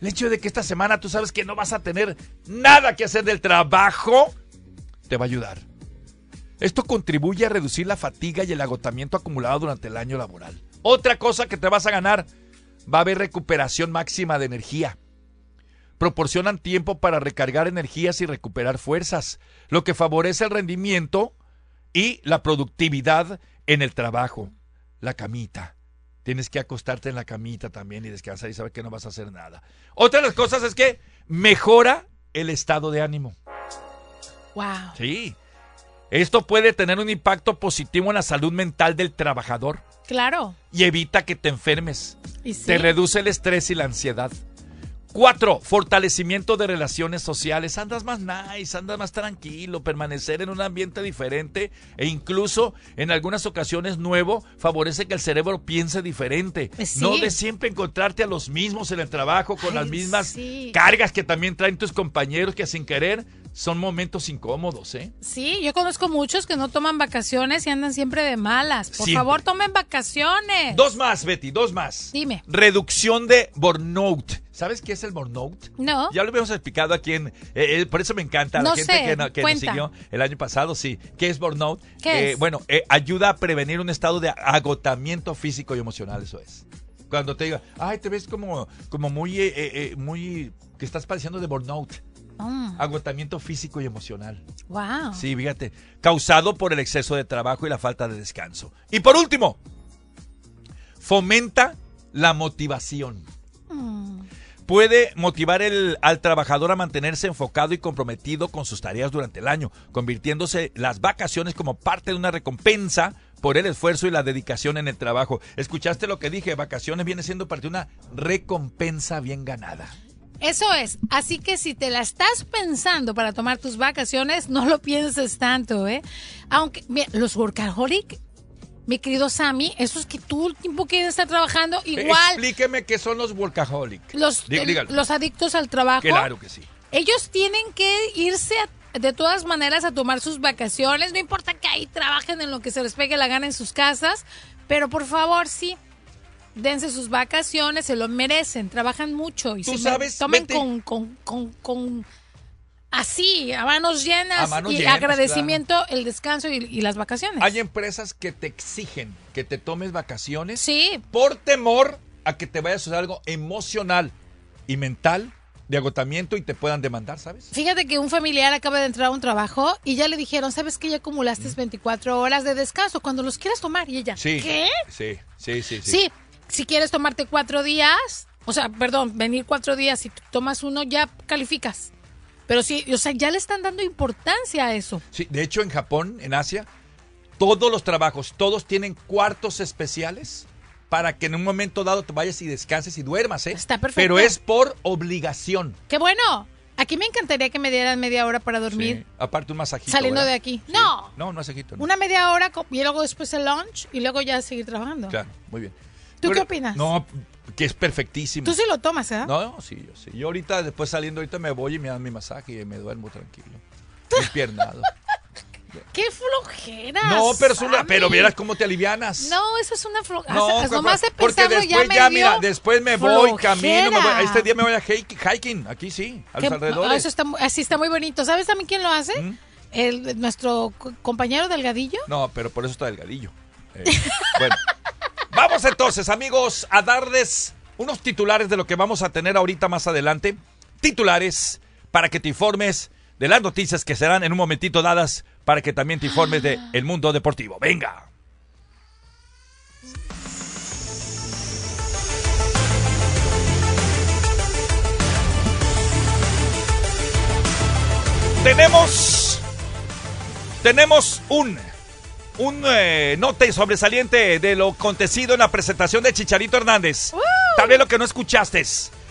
El hecho de que esta semana tú sabes que no vas a tener nada que hacer del trabajo, te va a ayudar. Esto contribuye a reducir la fatiga y el agotamiento acumulado durante el año laboral. Otra cosa que te vas a ganar, va a haber recuperación máxima de energía. Proporcionan tiempo para recargar energías y recuperar fuerzas, lo que favorece el rendimiento y la productividad en el trabajo. La camita. Tienes que acostarte en la camita también y descansar y saber que no vas a hacer nada. Otra de las cosas es que mejora el estado de ánimo. Wow. Sí. Esto puede tener un impacto positivo en la salud mental del trabajador Claro. y evita que te enfermes. Y sí. Te reduce el estrés y la ansiedad. Cuatro, fortalecimiento de relaciones sociales. Andas más nice, andas más tranquilo, permanecer en un ambiente diferente e incluso en algunas ocasiones nuevo favorece que el cerebro piense diferente. Sí. No de siempre encontrarte a los mismos en el trabajo con las mismas sí. cargas que también traen tus compañeros que sin querer son momentos incómodos, ¿eh? Sí, yo conozco muchos que no toman vacaciones y andan siempre de malas. Por Siempre. favor, tomen vacaciones. Dos más, Betty, dos más. Dime. Reducción de burnout. ¿Sabes qué es el burnout? No. Ya lo habíamos explicado aquí en. eh, eh, por eso me encanta la gente sé, que, no- que nos siguió el año pasado, sí. ¿Qué es burnout? ¿Qué Eh, es? Bueno, ayuda a prevenir un estado de agotamiento físico y emocional, eso es. Cuando te diga, ay, te ves como, como muy, eh, eh, eh, muy. que estás padeciendo de burnout. Mm, Agotamiento físico y emocional. wow. Sí, fíjate. Causado por el exceso de trabajo y la falta de descanso. Y por último, fomenta la motivación. Mm, Puede motivar el- al trabajador a mantenerse enfocado y comprometido con sus tareas durante el año, convirtiéndose las vacaciones como parte de una recompensa por el esfuerzo y la dedicación en el trabajo. ¿Escuchaste lo que dije? Vacaciones viene siendo parte de una recompensa bien ganada. Eso es. Así que si te la estás pensando para tomar tus vacaciones, no lo pienses tanto, ¿eh? Aunque, mira, los workaholic, mi querido Sammy, esos que tú el tiempo que estar trabajando, igual Explíqueme qué son los workaholic. los, dígalo. los adictos al trabajo, Claro que sí. ellos tienen que irse a de todas maneras a tomar sus vacaciones. No importa que ahí trabajen en lo que se les pegue la gana en sus casas, pero por favor, sí, dense sus vacaciones, se lo merecen, trabajan mucho y Tú se sabes, tomen vete. con, con, con, con- así, a manos llenas A manos y llenas, agradecimiento el descanso y, y las vacaciones. Hay empresas que te exigen que te tomes vacaciones Sí. por temor a que te vaya a suceder algo emocional y mental de agotamiento y te puedan demandar, ¿sabes? Fíjate que un familiar acaba de entrar a un trabajo y ya le dijeron, ¿sabes que ya acumulaste 24 horas de descanso cuando los quieras tomar? Y ella, Sí. ¿qué? Sí, sí, sí, sí. Sí, si quieres tomarte cuatro días, o sea, perdón, venir cuatro días y tomas uno, ya calificas. Pero sí, o sea, ya le están dando importancia a eso. Sí, de hecho en Japón, en Asia, todos los trabajos, todos tienen cuartos especiales para que en un momento dado te vayas y descanses y duermas, ¿eh? Está perfecto. Pero es por obligación. ¡Qué bueno! Aquí me encantaría que me dieran media hora para dormir Sí. Aparte un masajito. saliendo ¿verdad? de aquí. No, No, un masajito. no. una media hora y luego después el lunch y luego ya seguir trabajando. Claro, muy bien. ¿Tú qué opinas? No, que es perfectísimo. Tú sí lo tomas, ¿eh? No, no, sí, yo sí. Yo ahorita, después saliendo, ahorita me voy y me dan mi masaje y me duermo tranquilo. Empiernado. ¡Qué flojera! no, pero, es una- pero vieras cómo te alivianas. No, eso es una flojera. No, nomás de porque después ya mira, después me voy, flojera. camino, me voy. Este día me voy a hiking, aquí sí, a los alrededores. ah, Eso está, así está muy bonito. ¿Sabes también quién lo hace? ¿Mm? El, nuestro co- compañero Delgadillo. No, pero por eso está delgadillo. Eh, bueno, vamos entonces, amigos, a darles unos titulares de lo que vamos a tener ahorita más adelante. Titulares para que te informes de las noticias que serán en un momentito dadas para que también te informes del el mundo deportivo. Venga. Tenemos tenemos un un eh, nota sobresaliente de lo acontecido en la presentación de Chicharito Hernández. Tal vez lo que no escuchaste.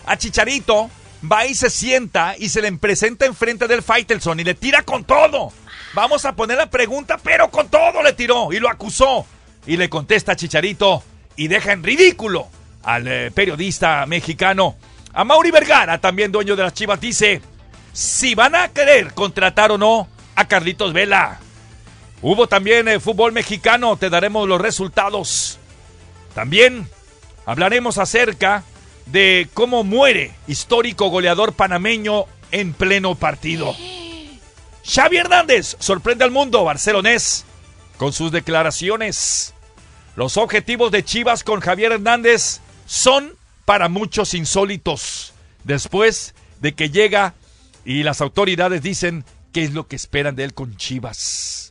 A Chicharito va y se sienta y se le presenta enfrente del Faitelson y le tira con todo. Vamos a poner la pregunta, pero con todo le tiró y lo acusó. Y le contesta a Chicharito y deja en ridículo al eh, periodista mexicano. A Mauri Vergara, también dueño de las Chivas, dice si van a querer contratar o no a Carlitos Vela. Hubo también eh, fútbol mexicano, te daremos los resultados. También hablaremos acerca de cómo muere histórico goleador panameño en pleno partido. Xavi Hernández sorprende al mundo barcelonés con sus declaraciones. Los objetivos de Chivas con Javier Hernández son para muchos insólitos. Después de que llega y las autoridades dicen qué es lo que esperan de él con Chivas.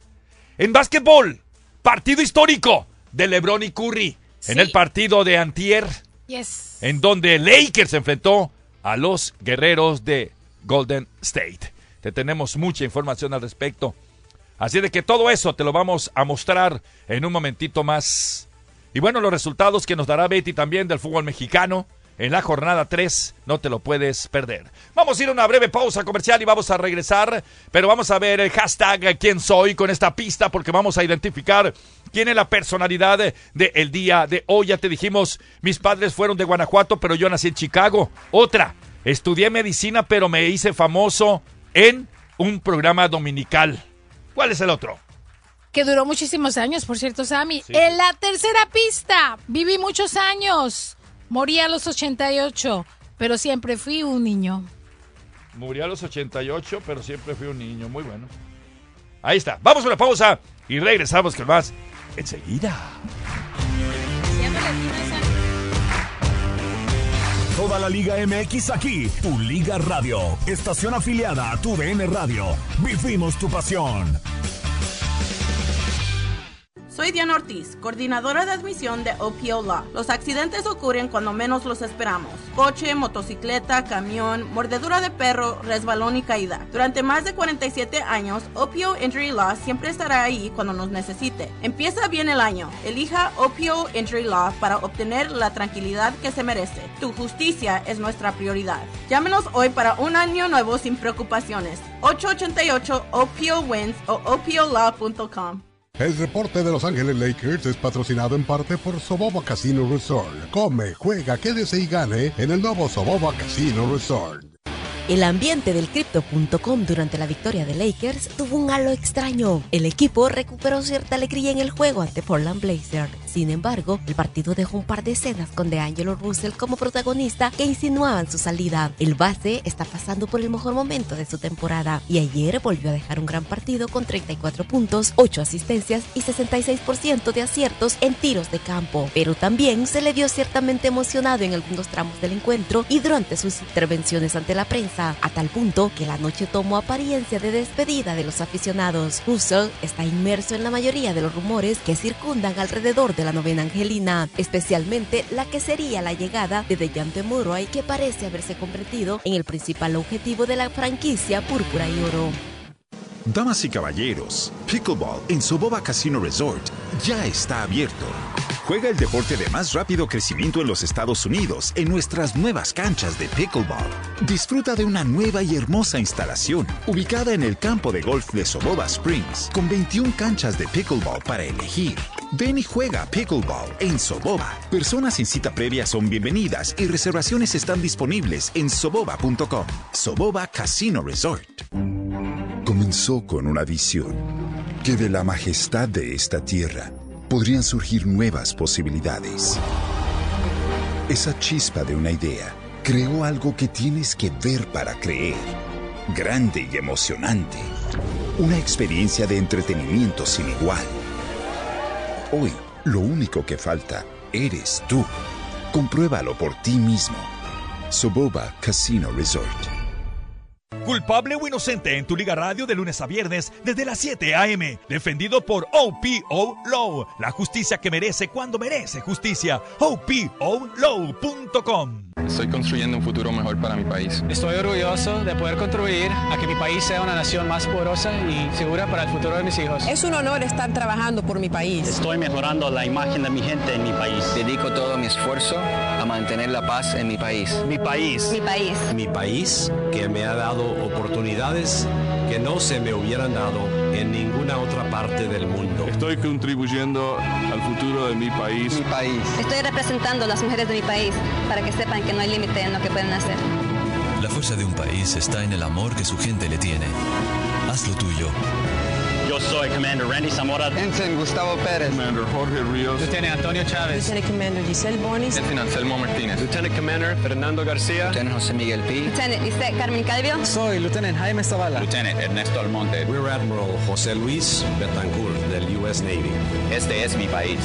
En básquetbol, partido histórico de LeBron y Curry. En el partido de Antier, Yes. en donde Lakers se enfrentó a los guerreros de Golden State. Te tenemos mucha información al respecto. Así de que todo eso te lo vamos a mostrar en un momentito más. Y bueno, los resultados que nos dará Betty también del fútbol mexicano en la jornada 3, no te lo puedes perder. Vamos a ir a una breve pausa comercial y vamos a regresar, pero vamos a ver el hashtag quién soy con esta pista porque vamos a identificar quién es la personalidad del día de hoy. Ya te dijimos, mis padres fueron de Guanajuato, pero yo nací en Chicago. Otra, estudié medicina, pero me hice famoso en un programa dominical. ¿Cuál es el otro? Que duró muchísimos años, por cierto, Sammy. En la tercera pista, viví muchos años. Morí a los 88, pero siempre fui un niño. Murió a los 88, pero siempre fui un niño. Muy bueno. Ahí está. Vamos a una pausa y regresamos con más enseguida. Toda la Liga MX aquí, tu Liga Radio, estación afiliada a tu DN Radio. Vivimos tu pasión. Soy Diana Ortiz, coordinadora de admisión de OPO Law. Los accidentes ocurren cuando menos los esperamos. Coche, motocicleta, camión, mordedura de perro, resbalón y caída. Durante más de 47 años, OPO Injury Law siempre estará ahí cuando nos necesite. Empieza bien el año. Elija OPO Injury Law para obtener la tranquilidad que se merece. Tu justicia es nuestra prioridad. Llámenos hoy para un año nuevo sin preocupaciones. 888 OPO Wins o OPOLaw.com. El reporte de Los Ángeles Lakers es patrocinado en parte por Soboba Casino Resort. Come, juega, quédese y gane en el nuevo Soboba Casino Resort. El ambiente del Crypto.com durante la victoria de Lakers tuvo un halo extraño. El equipo recuperó cierta alegría en el juego ante Portland Blazers. Sin embargo, el partido dejó un par de escenas con DeAngelo Russell como protagonista que insinuaban su salida. El base está pasando por el mejor momento de su temporada y ayer volvió a dejar un gran partido con 34 puntos, 8 asistencias y 66% de aciertos en tiros de campo. Pero también se le vio ciertamente emocionado en algunos tramos del encuentro y durante sus intervenciones ante la prensa, a tal punto que la noche tomó apariencia de despedida de los aficionados. Russell está inmerso en la mayoría de los rumores que circundan alrededor de la novena angelina, especialmente la que sería la llegada de Dejante Murray, que parece haberse convertido en el principal objetivo de la franquicia púrpura y oro. Damas y caballeros, Pickleball en Soboba Casino Resort ya está abierto. Juega el deporte de más rápido crecimiento en los Estados Unidos en nuestras nuevas canchas de Pickleball. Disfruta de una nueva y hermosa instalación ubicada en el campo de golf de Soboba Springs con 21 canchas de Pickleball para elegir. Ven y juega Pickleball en Soboba. Personas sin cita previa son bienvenidas y reservaciones están disponibles en soboba.com. Soboba Casino Resort. Comenzó con una visión que de la majestad de esta tierra podrían surgir nuevas posibilidades. Esa chispa de una idea creó algo que tienes que ver para creer. Grande y emocionante. Una experiencia de entretenimiento sin igual. Hoy, lo único que falta eres tú. Compruébalo por ti mismo. Soboba Casino Resort. Culpable o inocente en tu Liga Radio de lunes a viernes desde las 7 a.m. Defendido por OPO Law. La justicia que merece cuando merece justicia. OPOLaw.com. Estoy construyendo un futuro mejor para mi país. Estoy orgulloso de poder contribuir a que mi país sea una nación más poderosa y segura para el futuro de mis hijos. Es un honor estar trabajando por mi país. Estoy mejorando la imagen de mi gente en mi país. Dedico todo mi esfuerzo a mantener la paz en mi país. Mi país. Mi país. Mi país que me ha dado oportunidades que no se me hubieran dado en ninguna otra parte del mundo. Estoy contribuyendo al futuro de mi país. Mi país. Estoy representando a las mujeres de mi país para que sepan que no hay límite en lo que pueden hacer. La fuerza de un país está en el amor que su gente le tiene. Haz lo tuyo. Yo soy Commander Randy Zamora. Ensign Gustavo Pérez. Commander Jorge Ríos. Lieutenant Antonio Chávez. Lieutenant Commander Giselle Bonis. Lieutenant Anselmo Martínez. Lieutenant Commander Fernando García. Lieutenant José Miguel Pi. Lieutenant Lisette Carmen Calvio. Soy Lieutenant Jaime Zavala. Lieutenant Ernesto Almonte. Rear Admiral José Luis Betancourt del US Navy. Este es mi país.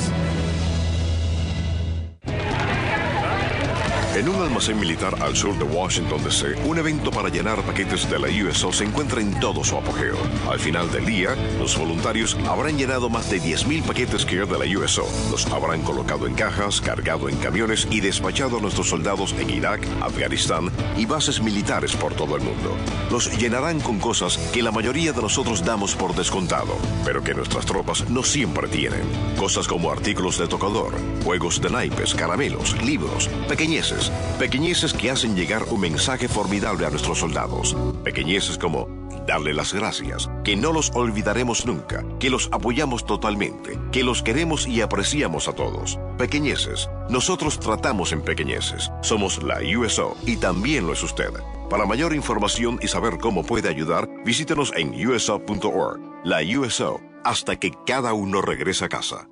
En un almacén militar al sur de Washington, D.C., un evento para llenar paquetes de la USO se encuentra en todo su apogeo. Al final del día, los voluntarios habrán llenado más de 10.000 paquetes que de la USO. Los habrán colocado en cajas, cargado en camiones y despachado a nuestros soldados en Irak, Afganistán y bases militares por todo el mundo. Los llenarán con cosas que la mayoría de nosotros damos por descontado, pero que nuestras tropas no siempre tienen. Cosas como artículos de tocador, juegos de naipes, caramelos, libros, pequeñeces pequeñeces que hacen llegar un mensaje formidable a nuestros soldados. Pequeñeces como darle las gracias, que no los olvidaremos nunca, que los apoyamos totalmente, que los queremos y apreciamos a todos. Pequeñeces, nosotros tratamos en pequeñeces. Somos la USO y también lo es usted. Para mayor información y saber cómo puede ayudar, visítenos en uso.org. La USO, hasta que cada uno regrese a casa.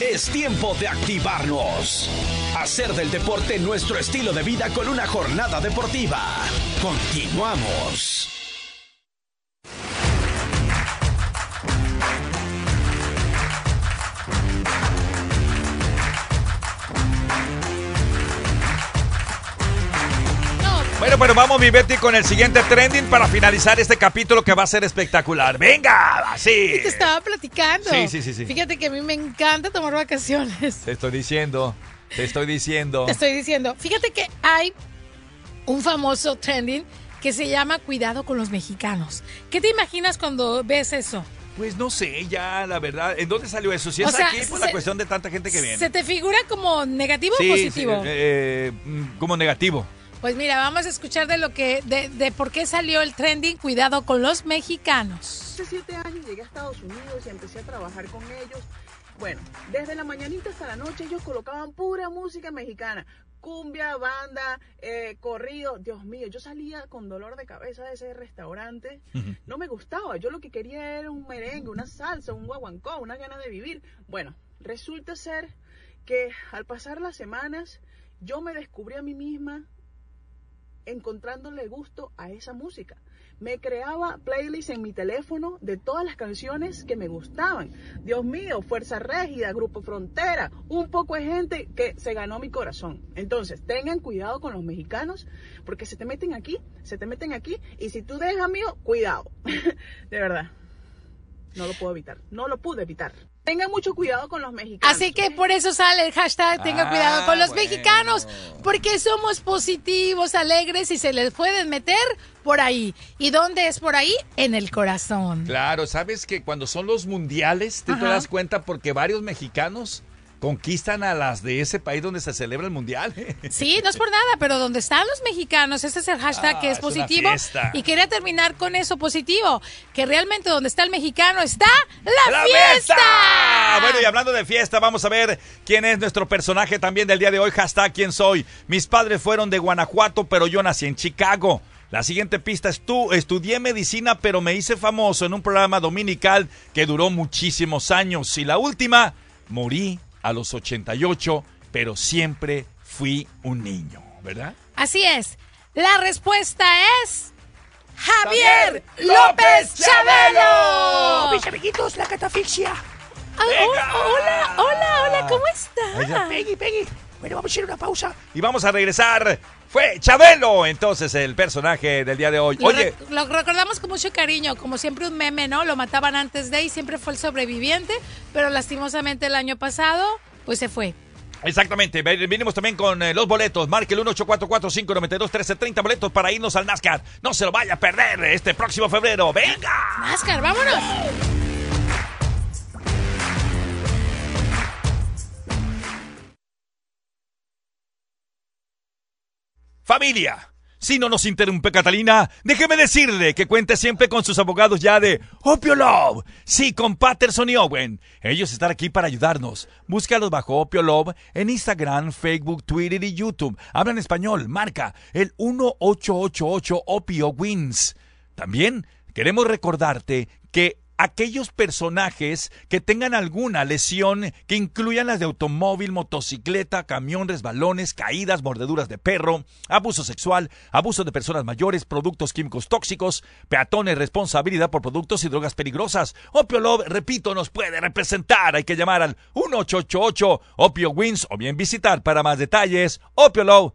Es tiempo de activarnos. Hacer del deporte nuestro estilo de vida con una jornada deportiva. Continuamos. Bueno, pero vamos, mi Betty, con el siguiente trending para finalizar este capítulo que va a ser espectacular. ¡Venga! ¡Así! Te estaba platicando. Sí, sí, sí, sí. Fíjate que a mí me encanta tomar vacaciones. Te estoy diciendo, te estoy diciendo. Te estoy diciendo. Fíjate que hay un famoso trending que se llama Cuidado con los mexicanos. ¿Qué te imaginas cuando ves eso? Pues no sé, ya la verdad. ¿En dónde salió eso? Si es sea, aquí, por se- la cuestión de tanta gente que viene. ¿Se te figura como negativo Sí, o sí, positivo? eh, mm, como negativo. Pues mira, vamos a escuchar de lo que, de, de por qué salió el trending Cuidado con los mexicanos. Hace siete años llegué a Estados Unidos y empecé a trabajar con ellos. Bueno, desde la mañanita hasta la noche ellos colocaban pura música mexicana. cumbia, banda, eh, corrido. Dios mío, yo salía con dolor de cabeza de ese restaurante. No me gustaba. Yo lo que quería era un merengue, una salsa, un guaguancó, una gana de vivir. Bueno, resulta ser que al pasar las semanas yo me descubrí a mí misma encontrándole gusto a esa música. Me creaba playlists en mi teléfono de todas las canciones que me gustaban. Dios mío, Fuerza Régida, Grupo Frontera, un poco de gente que se ganó mi corazón. Entonces, tengan cuidado con los mexicanos, porque se te meten aquí, se te meten aquí, y si tú dejas mío, cuidado. de verdad, no lo puedo evitar, no lo pude evitar. Tengan mucho cuidado con los mexicanos. Así que por eso sale el hashtag tenga Ah, cuidado con los bueno. mexicanos, porque somos positivos, alegres y se les pueden meter por ahí. ¿Y dónde es por ahí? En el corazón. Claro, sabes que cuando son los mundiales, te Ajá. das cuenta porque varios mexicanos conquistan a las de ese país donde se celebra el mundial. Sí, no es por nada, pero donde están los mexicanos, ese es el hashtag Ah, que es es positivo. fiesta. Y quería terminar con eso positivo, que realmente donde está el mexicano está la, ¡La fiesta. Bueno, y hablando de fiesta, vamos a ver quién es nuestro personaje también del día de hoy. Hashtag quién soy. Mis padres fueron de Guanajuato, pero yo nací en Chicago. La siguiente pista es tú. Estudié medicina, pero me hice famoso en un programa dominical que duró muchísimos años. Y la última, morí a los 88, pero siempre fui un niño, ¿verdad? Así es. La respuesta es Javier López Chabelo. Mis amiguitos, la catafixia. hola, hola, hola, ¿cómo está? Peggy, Peggy. Bueno, vamos a ir a una pausa. Y vamos a regresar. Fue Chabelo, entonces, el personaje del día de hoy. Lo, Oye, lo recordamos con mucho cariño, como siempre un meme, ¿no? Lo mataban antes de y siempre fue el sobreviviente, pero lastimosamente el año pasado, pues se fue. exactamente, ve- venimos también con eh, los boletos. Marque el 18445921330 boletos para irnos al NASCAR. No se lo vaya a perder este próximo febrero. ¡Venga! NASCAR, vámonos. Familia, si no nos interrumpe Catalina, déjeme decirle que cuente siempre con sus abogados ya de Opio Love. Sí, con Patterson y Owen. Ellos están aquí para ayudarnos. Búscalos bajo Opio Love en Instagram, Facebook, Twitter y YouTube. Hablan español, marca el 1888 Opio Wins. También queremos recordarte que aquellos personajes que tengan alguna lesión que incluyan las de automóvil, motocicleta, camión, resbalones, caídas, mordeduras de perro, abuso sexual, abuso de personas mayores, productos químicos tóxicos, peatones, responsabilidad por productos y drogas peligrosas. Opio Love, repito, nos puede representar. Hay que llamar al 1888 Opio Wins o bien visitar para más detalles opiolove.com.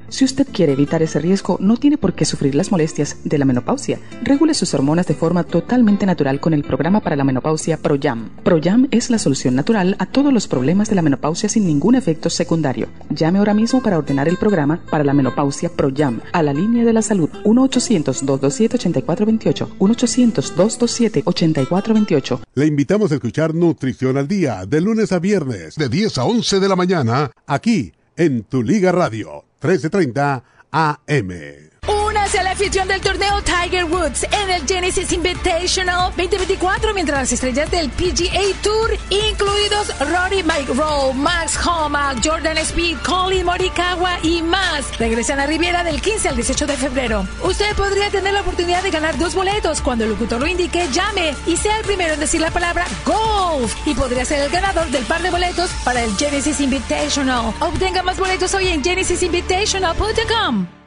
Si usted quiere evitar ese riesgo, no tiene por qué sufrir las molestias de la menopausia. Regule sus hormonas de forma totalmente natural con el programa para la menopausia ProYam. ProYam es la solución natural a todos los problemas de la menopausia sin ningún efecto secundario. Llame ahora mismo para ordenar el programa para la menopausia ProYam a la línea de la salud 1-800-227-8428. 1-800-227-8428. Le invitamos a escuchar Nutrición al Día de lunes a viernes de 10 a 11 de la mañana aquí en Tu Liga Radio 1330 AM. Únase a la afición del torneo Tiger Woods en el Genesis Invitational 2024 mientras las estrellas del PGA Tour, incluidos Rory McIlroy, Max Homa, Jordan Speed, Colin Morikawa y más, regresan a Riviera del 15 al 18 de febrero. Usted podría tener la oportunidad de ganar dos boletos cuando el locutor lo indique, llame y sea el primero en decir la palabra golf y podría ser el ganador del par de boletos para el Genesis Invitational. Obtenga más boletos hoy en genesisinvitational.com.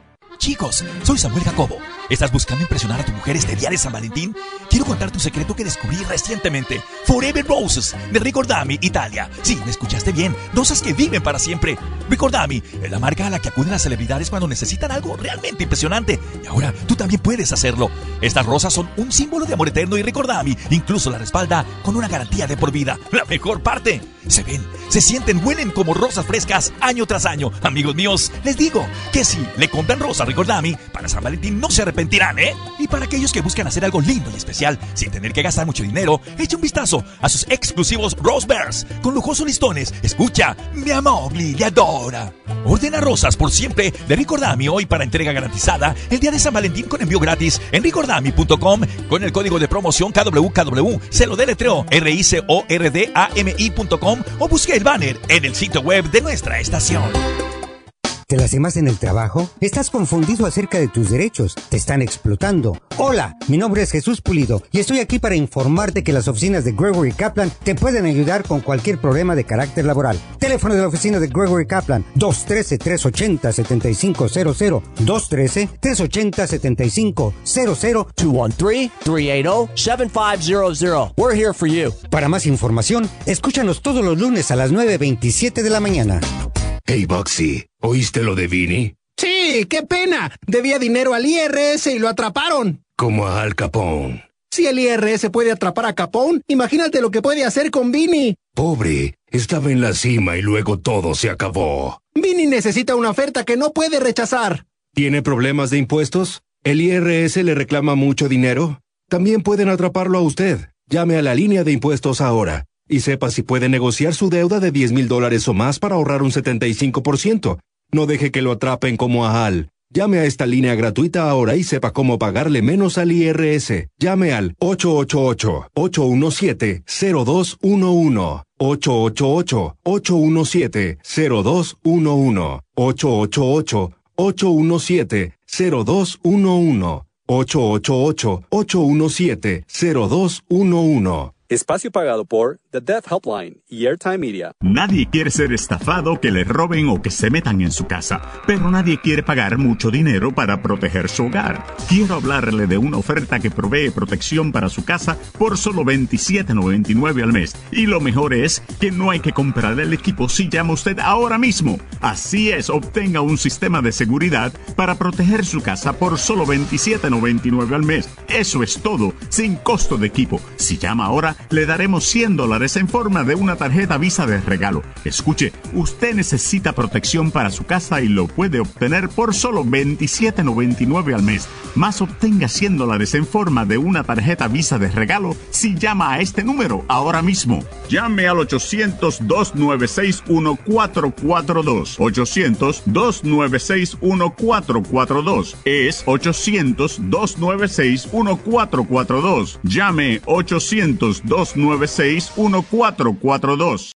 Chicos, soy Samuel Jacobo. ¿Estás buscando impresionar a tu mujer este día de San Valentín? Quiero contarte un secreto que descubrí recientemente. Forever Roses, de Ricordami, Italia. Sí, me escuchaste bien. Rosas que viven para siempre. Ricordami es la marca a la que acuden las celebridades cuando necesitan algo realmente impresionante. Y ahora tú también puedes hacerlo. Estas rosas son un símbolo de amor eterno y Ricordami incluso la respalda con una garantía de por vida. La mejor parte. Se ven, se sienten, huelen como rosas frescas año tras año. Amigos míos, les digo que si le compran rosas Ricordami, para San Valentín no se arrepentirán, ¿eh? Y para aquellos que buscan hacer algo lindo y especial sin tener que gastar mucho dinero, echa un vistazo a sus exclusivos Rose Bears con lujosos listones. Escucha, mi amor le adora. Ordena rosas por siempre de Ricordami hoy para entrega garantizada el día de San Valentín con envío gratis en ricordami.com con el código de promoción KWKW. Se lo deletreo r i c o r d a m i.com o busque el banner en el sitio web de nuestra estación. ¿Te lastimas en el trabajo? ¿Estás confundido acerca de tus derechos? ¿Te están explotando? Hola, mi nombre es Jesús Pulido y estoy aquí para informarte que las oficinas de Gregory Kaplan te pueden ayudar con cualquier problema de carácter laboral. Teléfono de la oficina de Gregory Kaplan 213-380-7500 213-380-7500 213-380-7500 We're here for you. Para más información, escúchanos todos los lunes a las 9.27 de la mañana. Hey, Boxy, ¿oíste lo de Vini? Sí, qué pena. Debía dinero al IRS y lo atraparon. Como a Al Capone. Si el IRS puede atrapar a Capone, imagínate lo que puede hacer con Vini. Pobre, estaba en la cima y luego todo se acabó. Vini necesita una oferta que no puede rechazar. ¿Tiene problemas de impuestos? ¿El IRS le reclama mucho dinero? También pueden atraparlo a usted. Llame a la línea de impuestos ahora y sepa si puede negociar su deuda de 10 mil dólares o más para ahorrar un 75%. No deje que lo atrapen como a Al. Llame a esta línea gratuita ahora y sepa cómo pagarle menos al IRS. Llame al 888-817-0211. 888-817-0211. 888-817-0211. 888-817-0211. Espacio pagado por The Death Helpline y Airtime Media. Nadie quiere ser estafado, que le roben o que se metan en su casa, pero nadie quiere pagar mucho dinero para proteger su hogar. Quiero hablarle de una oferta que provee protección para su casa por solo $27.99 al mes. Y lo mejor es que no hay que comprar el equipo si llama usted ahora mismo. Así es, obtenga un sistema de seguridad para proteger su casa por solo $27.99 al mes. Eso es todo, sin costo de equipo. Si llama ahora, le daremos 100 dólares en forma de una tarjeta Visa de regalo. Escuche, usted necesita protección para su casa y lo puede obtener por solo $27.99 al mes. Más obtenga 100 dólares en forma de una tarjeta Visa de regalo si llama a este número ahora mismo. Llame al 800-296-1442. 800-296-1442. Es 800-296-1442. Llame 800 296 1442